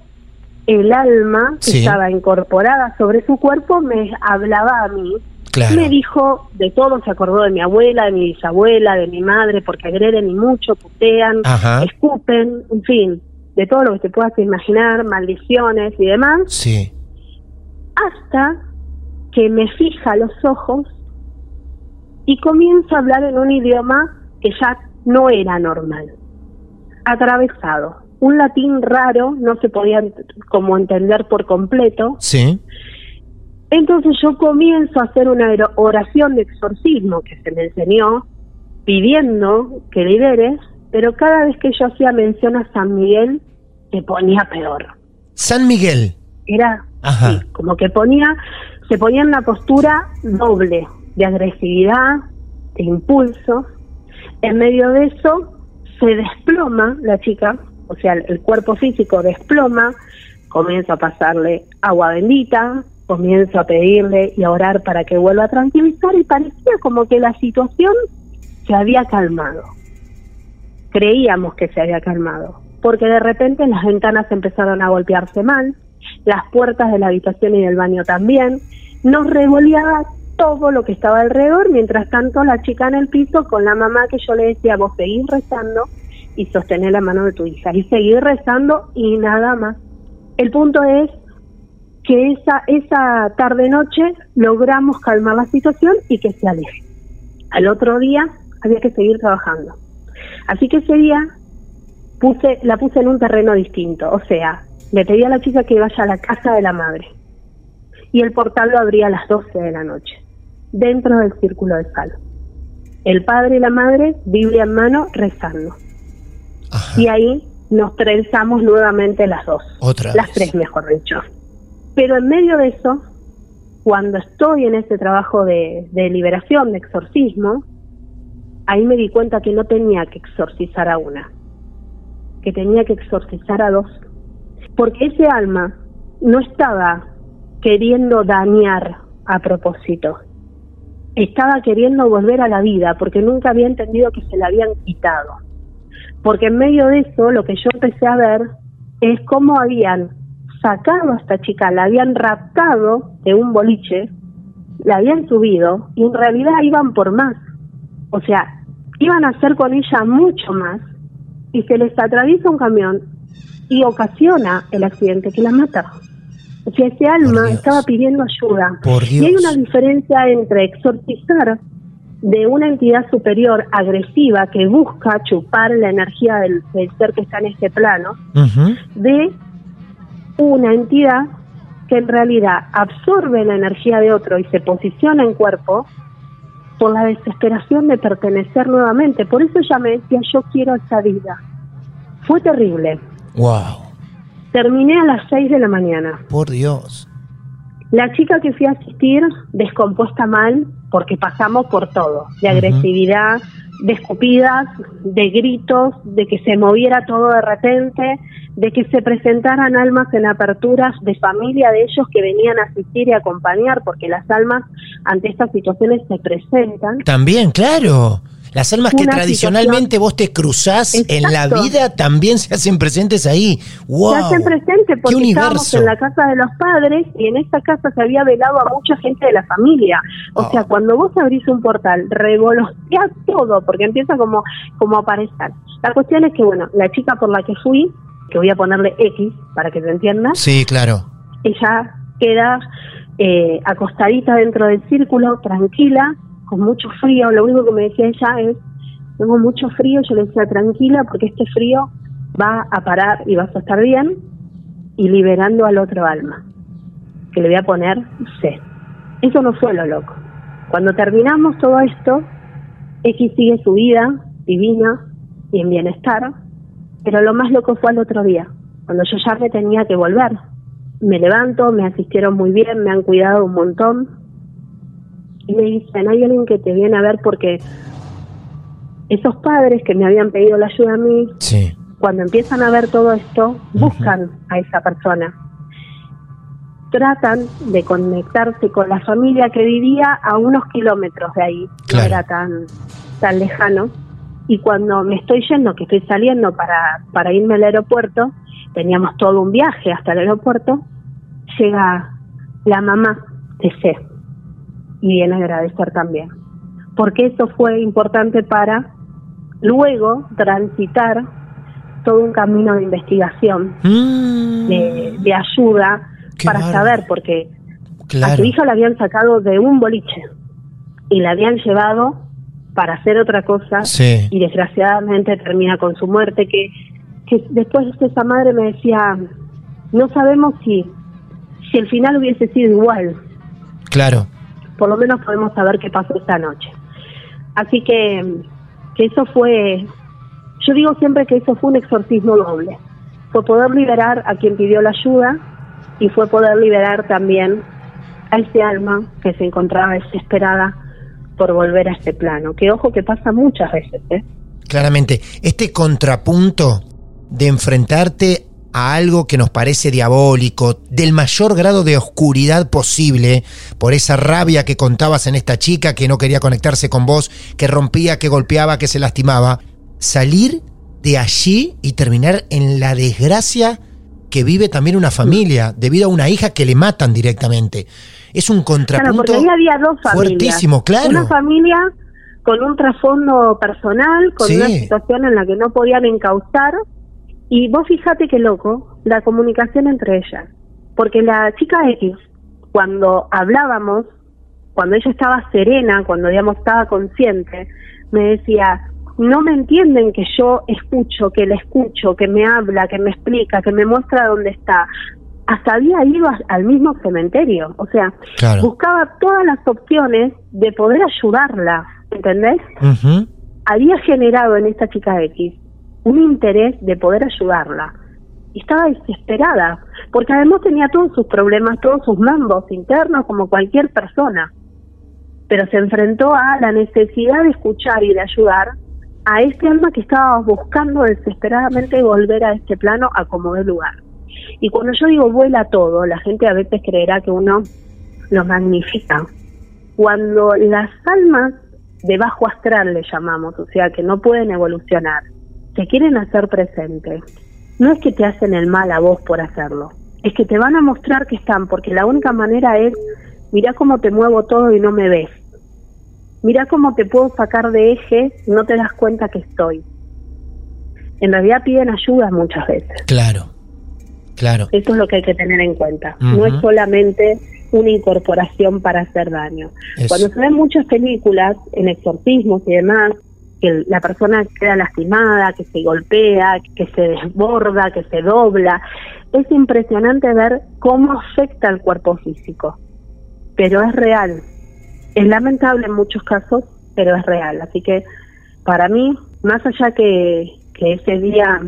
el alma que Sí. estaba incorporada sobre su cuerpo me hablaba a mí. Claro. Me dijo de todo, se acordó de mi abuela, de mi bisabuela, de mi madre, porque agreden y mucho, putean, Ajá. escupen, en fin, de todo lo que te puedas imaginar, maldiciones y demás, Sí. hasta que me fija los ojos y comienza a hablar en un idioma que ya no era normal, atravesado, un latín raro, no se podía como entender por completo, Sí. Entonces yo comienzo a hacer una oración de exorcismo que se me enseñó, pidiendo que liberes, pero cada vez que yo hacía mención a San Miguel, se ponía peor. San Miguel. Era Ajá. sí, como que ponía, se ponía en una postura doble, de agresividad, de impulso. En medio de eso se desploma la chica, o sea, el, cuerpo físico desploma, comienzo a pasarle agua bendita, comienzo a pedirle y a orar para que vuelva a tranquilizar y parecía como que la situación se había calmado. Creíamos que se había calmado, porque de repente las ventanas empezaron a golpearse mal, las puertas de la habitación y del baño también, nos revoleaba todo lo que estaba alrededor, mientras tanto la chica en el piso con la mamá que yo le decía, vos seguís rezando y sostener la mano de tu hija, y seguir rezando y nada más. El punto es que esa, esa tarde-noche logramos calmar la situación y que se aleje. Al otro día había que seguir trabajando. Así que ese día puse, la puse en un terreno distinto, o sea, le pedí a la chica que vaya a la casa de la madre y el portal lo abría a las 12 de la noche, dentro del círculo de sal. El padre y la madre, Biblia en mano, rezando. Ajá. Y ahí nos trenzamos nuevamente las dos, Otra las vez. tres mejor dicho. Pero en medio de eso, cuando estoy en ese trabajo de, de liberación, de exorcismo, ahí me di cuenta que no tenía que exorcizar a una, que tenía que exorcizar a dos. Porque ese alma no estaba queriendo dañar a propósito, estaba queriendo volver a la vida porque nunca había entendido que se la habían quitado. Porque en medio de eso lo que yo empecé a ver es cómo habían sacado a esta chica, la habían raptado de un boliche, la habían subido y en realidad iban por más. O sea, iban a hacer con ella mucho más y se les atraviesa un camión y ocasiona el accidente que la mata. O sea, ese alma estaba pidiendo ayuda. Por Y hay una diferencia entre exorcizar de una entidad superior agresiva que busca chupar la energía del, del ser que está en este plano, de una entidad que en realidad absorbe la energía de otro y se posiciona en cuerpo por la desesperación de pertenecer nuevamente. Por eso ella me decía, yo quiero esa vida. Fue terrible. Wow. Terminé a las 6 de la mañana. Por Dios. La chica que fui a asistir, descompuesta mal, porque pasamos por todo, de Ujú. agresividad, de escupidas, de gritos, de que se moviera todo de repente, de que se presentaran almas en aperturas de familia de ellos que venían a asistir y acompañar, porque las almas ante estas situaciones se presentan. También, claro. Las almas que tradicionalmente vos te cruzás en la vida también se hacen presentes ahí. ¡Wow! Se hacen presentes porque ¡Qué estábamos en la casa de los padres y en esta casa se había velado a mucha gente de la familia. O Oh. sea, cuando vos abrís un portal, revolotea todo porque empieza como, como a aparecer. La cuestión es que, bueno, la chica por la que fui, que voy a ponerle X para que te entiendas, Sí, claro. ella queda eh, acostadita dentro del círculo, tranquila, con mucho frío. Lo único que me decía ella es, tengo mucho frío, yo le decía tranquila porque este frío va a parar y vas a estar bien y liberando al otro alma, que le voy a poner C. Eso no fue lo loco. Cuando terminamos todo esto, X sigue su vida divina y en bienestar, pero lo más loco fue al otro día, cuando yo ya me tenía que volver. Me levanto, me asistieron muy bien, me han cuidado un montón. Y me dicen, hay alguien que te viene a ver porque esos padres que me habían pedido la ayuda a mí, Sí. cuando empiezan a ver todo esto, buscan a esa persona. Tratan de conectarse con la familia que vivía a unos kilómetros de ahí, Claro. no era tan, tan lejano. Y cuando me estoy yendo, que estoy saliendo para, para irme al aeropuerto, teníamos todo un viaje hasta el aeropuerto, llega la mamá de C y viene a agradecer también. Porque eso fue importante para luego transitar todo un camino de investigación, Mm, de, de ayuda, Qué para saber, porque a su hija la habían sacado de un boliche y la habían llevado para hacer otra cosa Sí. y desgraciadamente termina con su muerte, que, que después esa madre me decía, no sabemos si, si el final hubiese sido igual, Claro. Por lo menos podemos saber qué pasó esta noche. Así que, que eso fue, yo digo siempre que eso fue un exorcismo doble. Fue poder liberar a quien pidió la ayuda y fue poder liberar también a ese alma que se encontraba desesperada por volver a este plano. Que ojo que pasa muchas veces, ¿eh? Claramente. Este contrapunto de enfrentarte a algo que nos parece diabólico, del mayor grado de oscuridad posible, por esa rabia que contabas en esta chica que no quería conectarse con vos, que rompía, que golpeaba, que se lastimaba, salir de allí y terminar en la desgracia que vive también una familia, debido a una hija que le matan directamente. Es un Claro, contrapunto porque ahí había dos familias. fuertísimo, claro. Una familia con un trasfondo personal, con Sí. una situación en la que no podían encauzar. Y vos fíjate qué loco, la comunicación entre ellas. Porque la chica X, cuando hablábamos, cuando ella estaba serena, cuando digamos estaba consciente, me decía, no me entienden que yo escucho, que le escucho, que me habla, que me explica, que me muestra dónde está. Hasta había ido al mismo cementerio, o sea, Claro. buscaba todas las opciones de poder ayudarla, ¿entendés? Había generado en esta chica X un interés de poder ayudarla. Estaba desesperada, porque además tenía todos sus problemas, todos sus mambos internos, como cualquier persona. Pero se enfrentó a la necesidad de escuchar y de ayudar a este alma que estaba buscando desesperadamente volver a este plano a como de lugar. Y cuando yo digo vuela todo, la gente a veces creerá que uno lo magnifica. Cuando las almas de bajo astral le llamamos, o sea, que no pueden evolucionar, se quieren hacer presentes, no es que te hacen el mal a vos por hacerlo, es que te van a mostrar que están, porque la única manera es, mirá cómo te muevo todo y no me ves. Mirá cómo te puedo sacar de eje y no te das cuenta que estoy. En realidad piden ayuda muchas veces. Claro. Claro. Eso es lo que hay que tener en cuenta. No es solamente una incorporación para hacer daño. Eso. Cuando se ven muchas películas en exorcismos y demás, que la persona queda lastimada, que se golpea, que se desborda, que se dobla, es impresionante ver cómo afecta al cuerpo físico. Pero es real. Es lamentable en muchos casos, pero es real. Así que para mí, más allá que, ese día,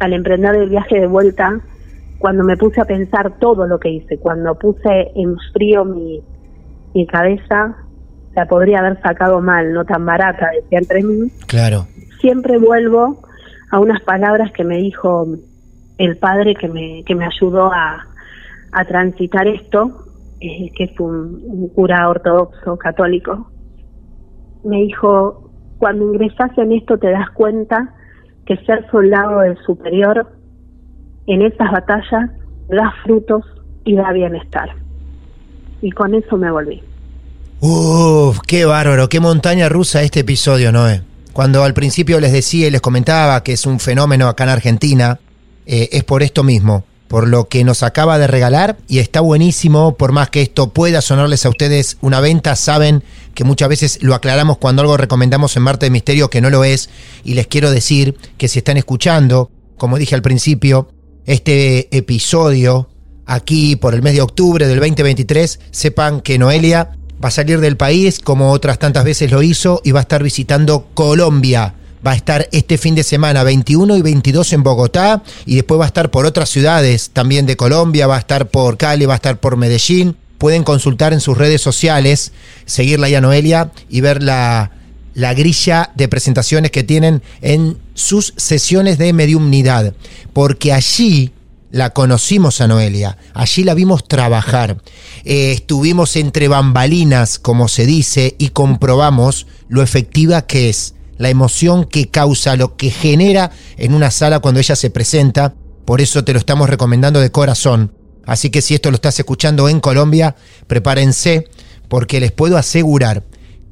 al emprender el viaje de vuelta, cuando me puse a pensar todo lo que hice, cuando puse en frío mi cabeza, la podría haber sacado mal, no tan barata, decía entre mí, Claro. siempre vuelvo a unas palabras que me dijo el padre que me, que me ayudó a, a transitar esto, eh, que es un, un cura ortodoxo católico. Me dijo, Cuando ingresas en esto te das cuenta que ser soldado del superior en esas batallas da frutos y da bienestar. Y con eso me volví. Uf, qué bárbaro, qué montaña rusa este episodio, Noé. Cuando al principio les decía y les comentaba que es un fenómeno acá en Argentina, eh, es por esto mismo, por lo que nos acaba de regalar y está buenísimo, por más que esto pueda sonarles a ustedes una venta, saben que muchas veces lo aclaramos cuando algo recomendamos en Marte de Misterio que no lo es y les quiero decir que si están escuchando, como dije al principio, este episodio aquí por el mes de octubre del 2023, sepan que Noelia va a salir del país como otras tantas veces lo hizo y va a estar visitando Colombia. Va a estar este fin de semana 21 y 22 en Bogotá y después va a estar por otras ciudades también de Colombia, va a estar por Cali, va a estar por Medellín. Pueden consultar en sus redes sociales, seguirla ya Noelia y ver la, la grilla de presentaciones que tienen en sus sesiones de mediumnidad, porque allí la conocimos a Noelia, allí la vimos trabajar, eh, estuvimos entre bambalinas, como se dice, y comprobamos lo efectiva que es, la emoción que causa, lo que genera en una sala cuando ella se presenta, por eso te lo estamos recomendando de corazón. Así que si esto lo estás escuchando en Colombia, prepárense, porque les puedo asegurar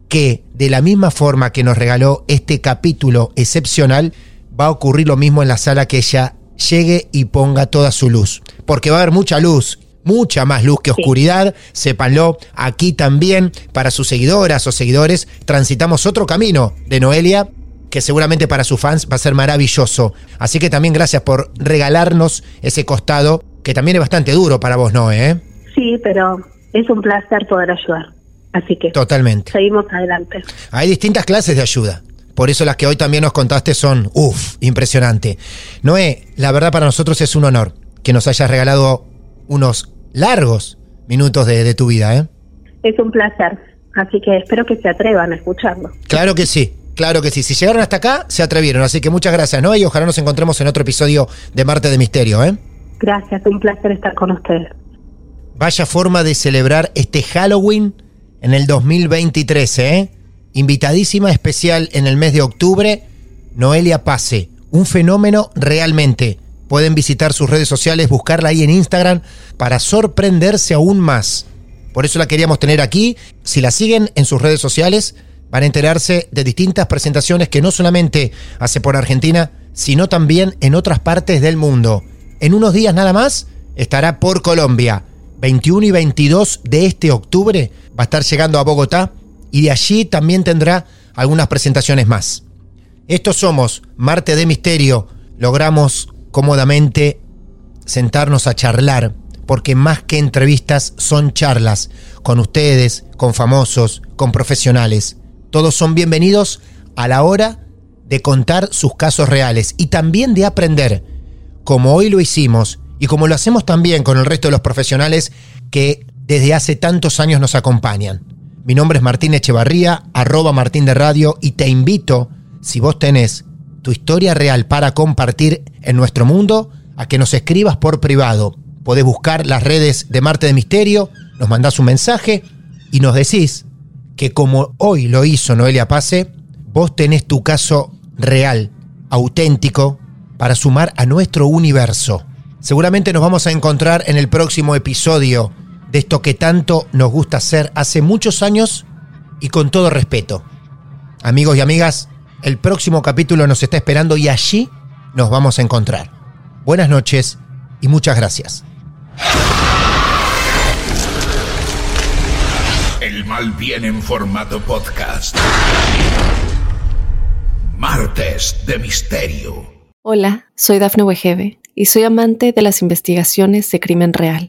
que de la misma forma que nos regaló este capítulo excepcional, va a ocurrir lo mismo en la sala que ella llegue y ponga toda su luz. Porque va a haber mucha luz, mucha más luz que oscuridad, sépanlo, aquí también para sus seguidoras o seguidores transitamos otro camino de Noelia que seguramente para sus fans va a ser maravilloso. Así que también gracias por regalarnos ese costado que también es bastante duro para vos, Noé. ¿eh? Sí, pero es un placer poder ayudar. Así que Totalmente. seguimos adelante. Hay distintas clases de ayuda. Por eso las que hoy también nos contaste son, uff, impresionante. Noé, la verdad para nosotros es un honor que nos hayas regalado unos largos minutos de, de tu vida, ¿eh? Es un placer. Así que espero que se atrevan a escucharlo. Claro que sí, claro que sí. Si llegaron hasta acá, se atrevieron. Así que muchas gracias, Noé, y ojalá nos encontremos en otro episodio de Marte de Misterio, ¿eh? Gracias, un placer estar con ustedes. Vaya forma de celebrar este Halloween en el 2023, ¿eh? Invitadísima especial en el mes de octubre, Noelia Pase. Un fenómeno realmente. Pueden visitar sus redes sociales, buscarla ahí en Instagram para sorprenderse aún más. Por eso la queríamos tener aquí. Si la siguen en sus redes sociales, van a enterarse de distintas presentaciones que no solamente hace por Argentina, sino también en otras partes del mundo. En unos días nada más estará por Colombia. 21 y 22 de este octubre va a estar llegando a Bogotá y de allí también tendrá algunas presentaciones más. Estos somos Marte de Misterio. Logramos cómodamente sentarnos a charlar, porque más que entrevistas son charlas con ustedes, con famosos, con profesionales. Todos son bienvenidos a la hora de contar sus casos reales y también de aprender, como hoy lo hicimos y como lo hacemos también con el resto de los profesionales que desde hace tantos años nos acompañan. Mi nombre es Martín Echevarría, arroba Martín de Radio, y te invito, si vos tenés tu historia real para compartir en nuestro mundo, a que nos escribas por privado. Podés buscar las redes de Marte de Misterio, nos mandás un mensaje y nos decís que como hoy lo hizo Noelia Pase, vos tenés tu caso real, auténtico, para sumar a nuestro universo. Seguramente nos vamos a encontrar en el próximo episodio de esto que tanto nos gusta hacer hace muchos años y con todo respeto. Amigos y amigas, el próximo capítulo nos está esperando y allí nos vamos a encontrar. Buenas noches y muchas gracias. El mal viene en formato podcast. Martes de Misterio. Hola, soy Dafne Wegebe y soy amante de las investigaciones de crimen real.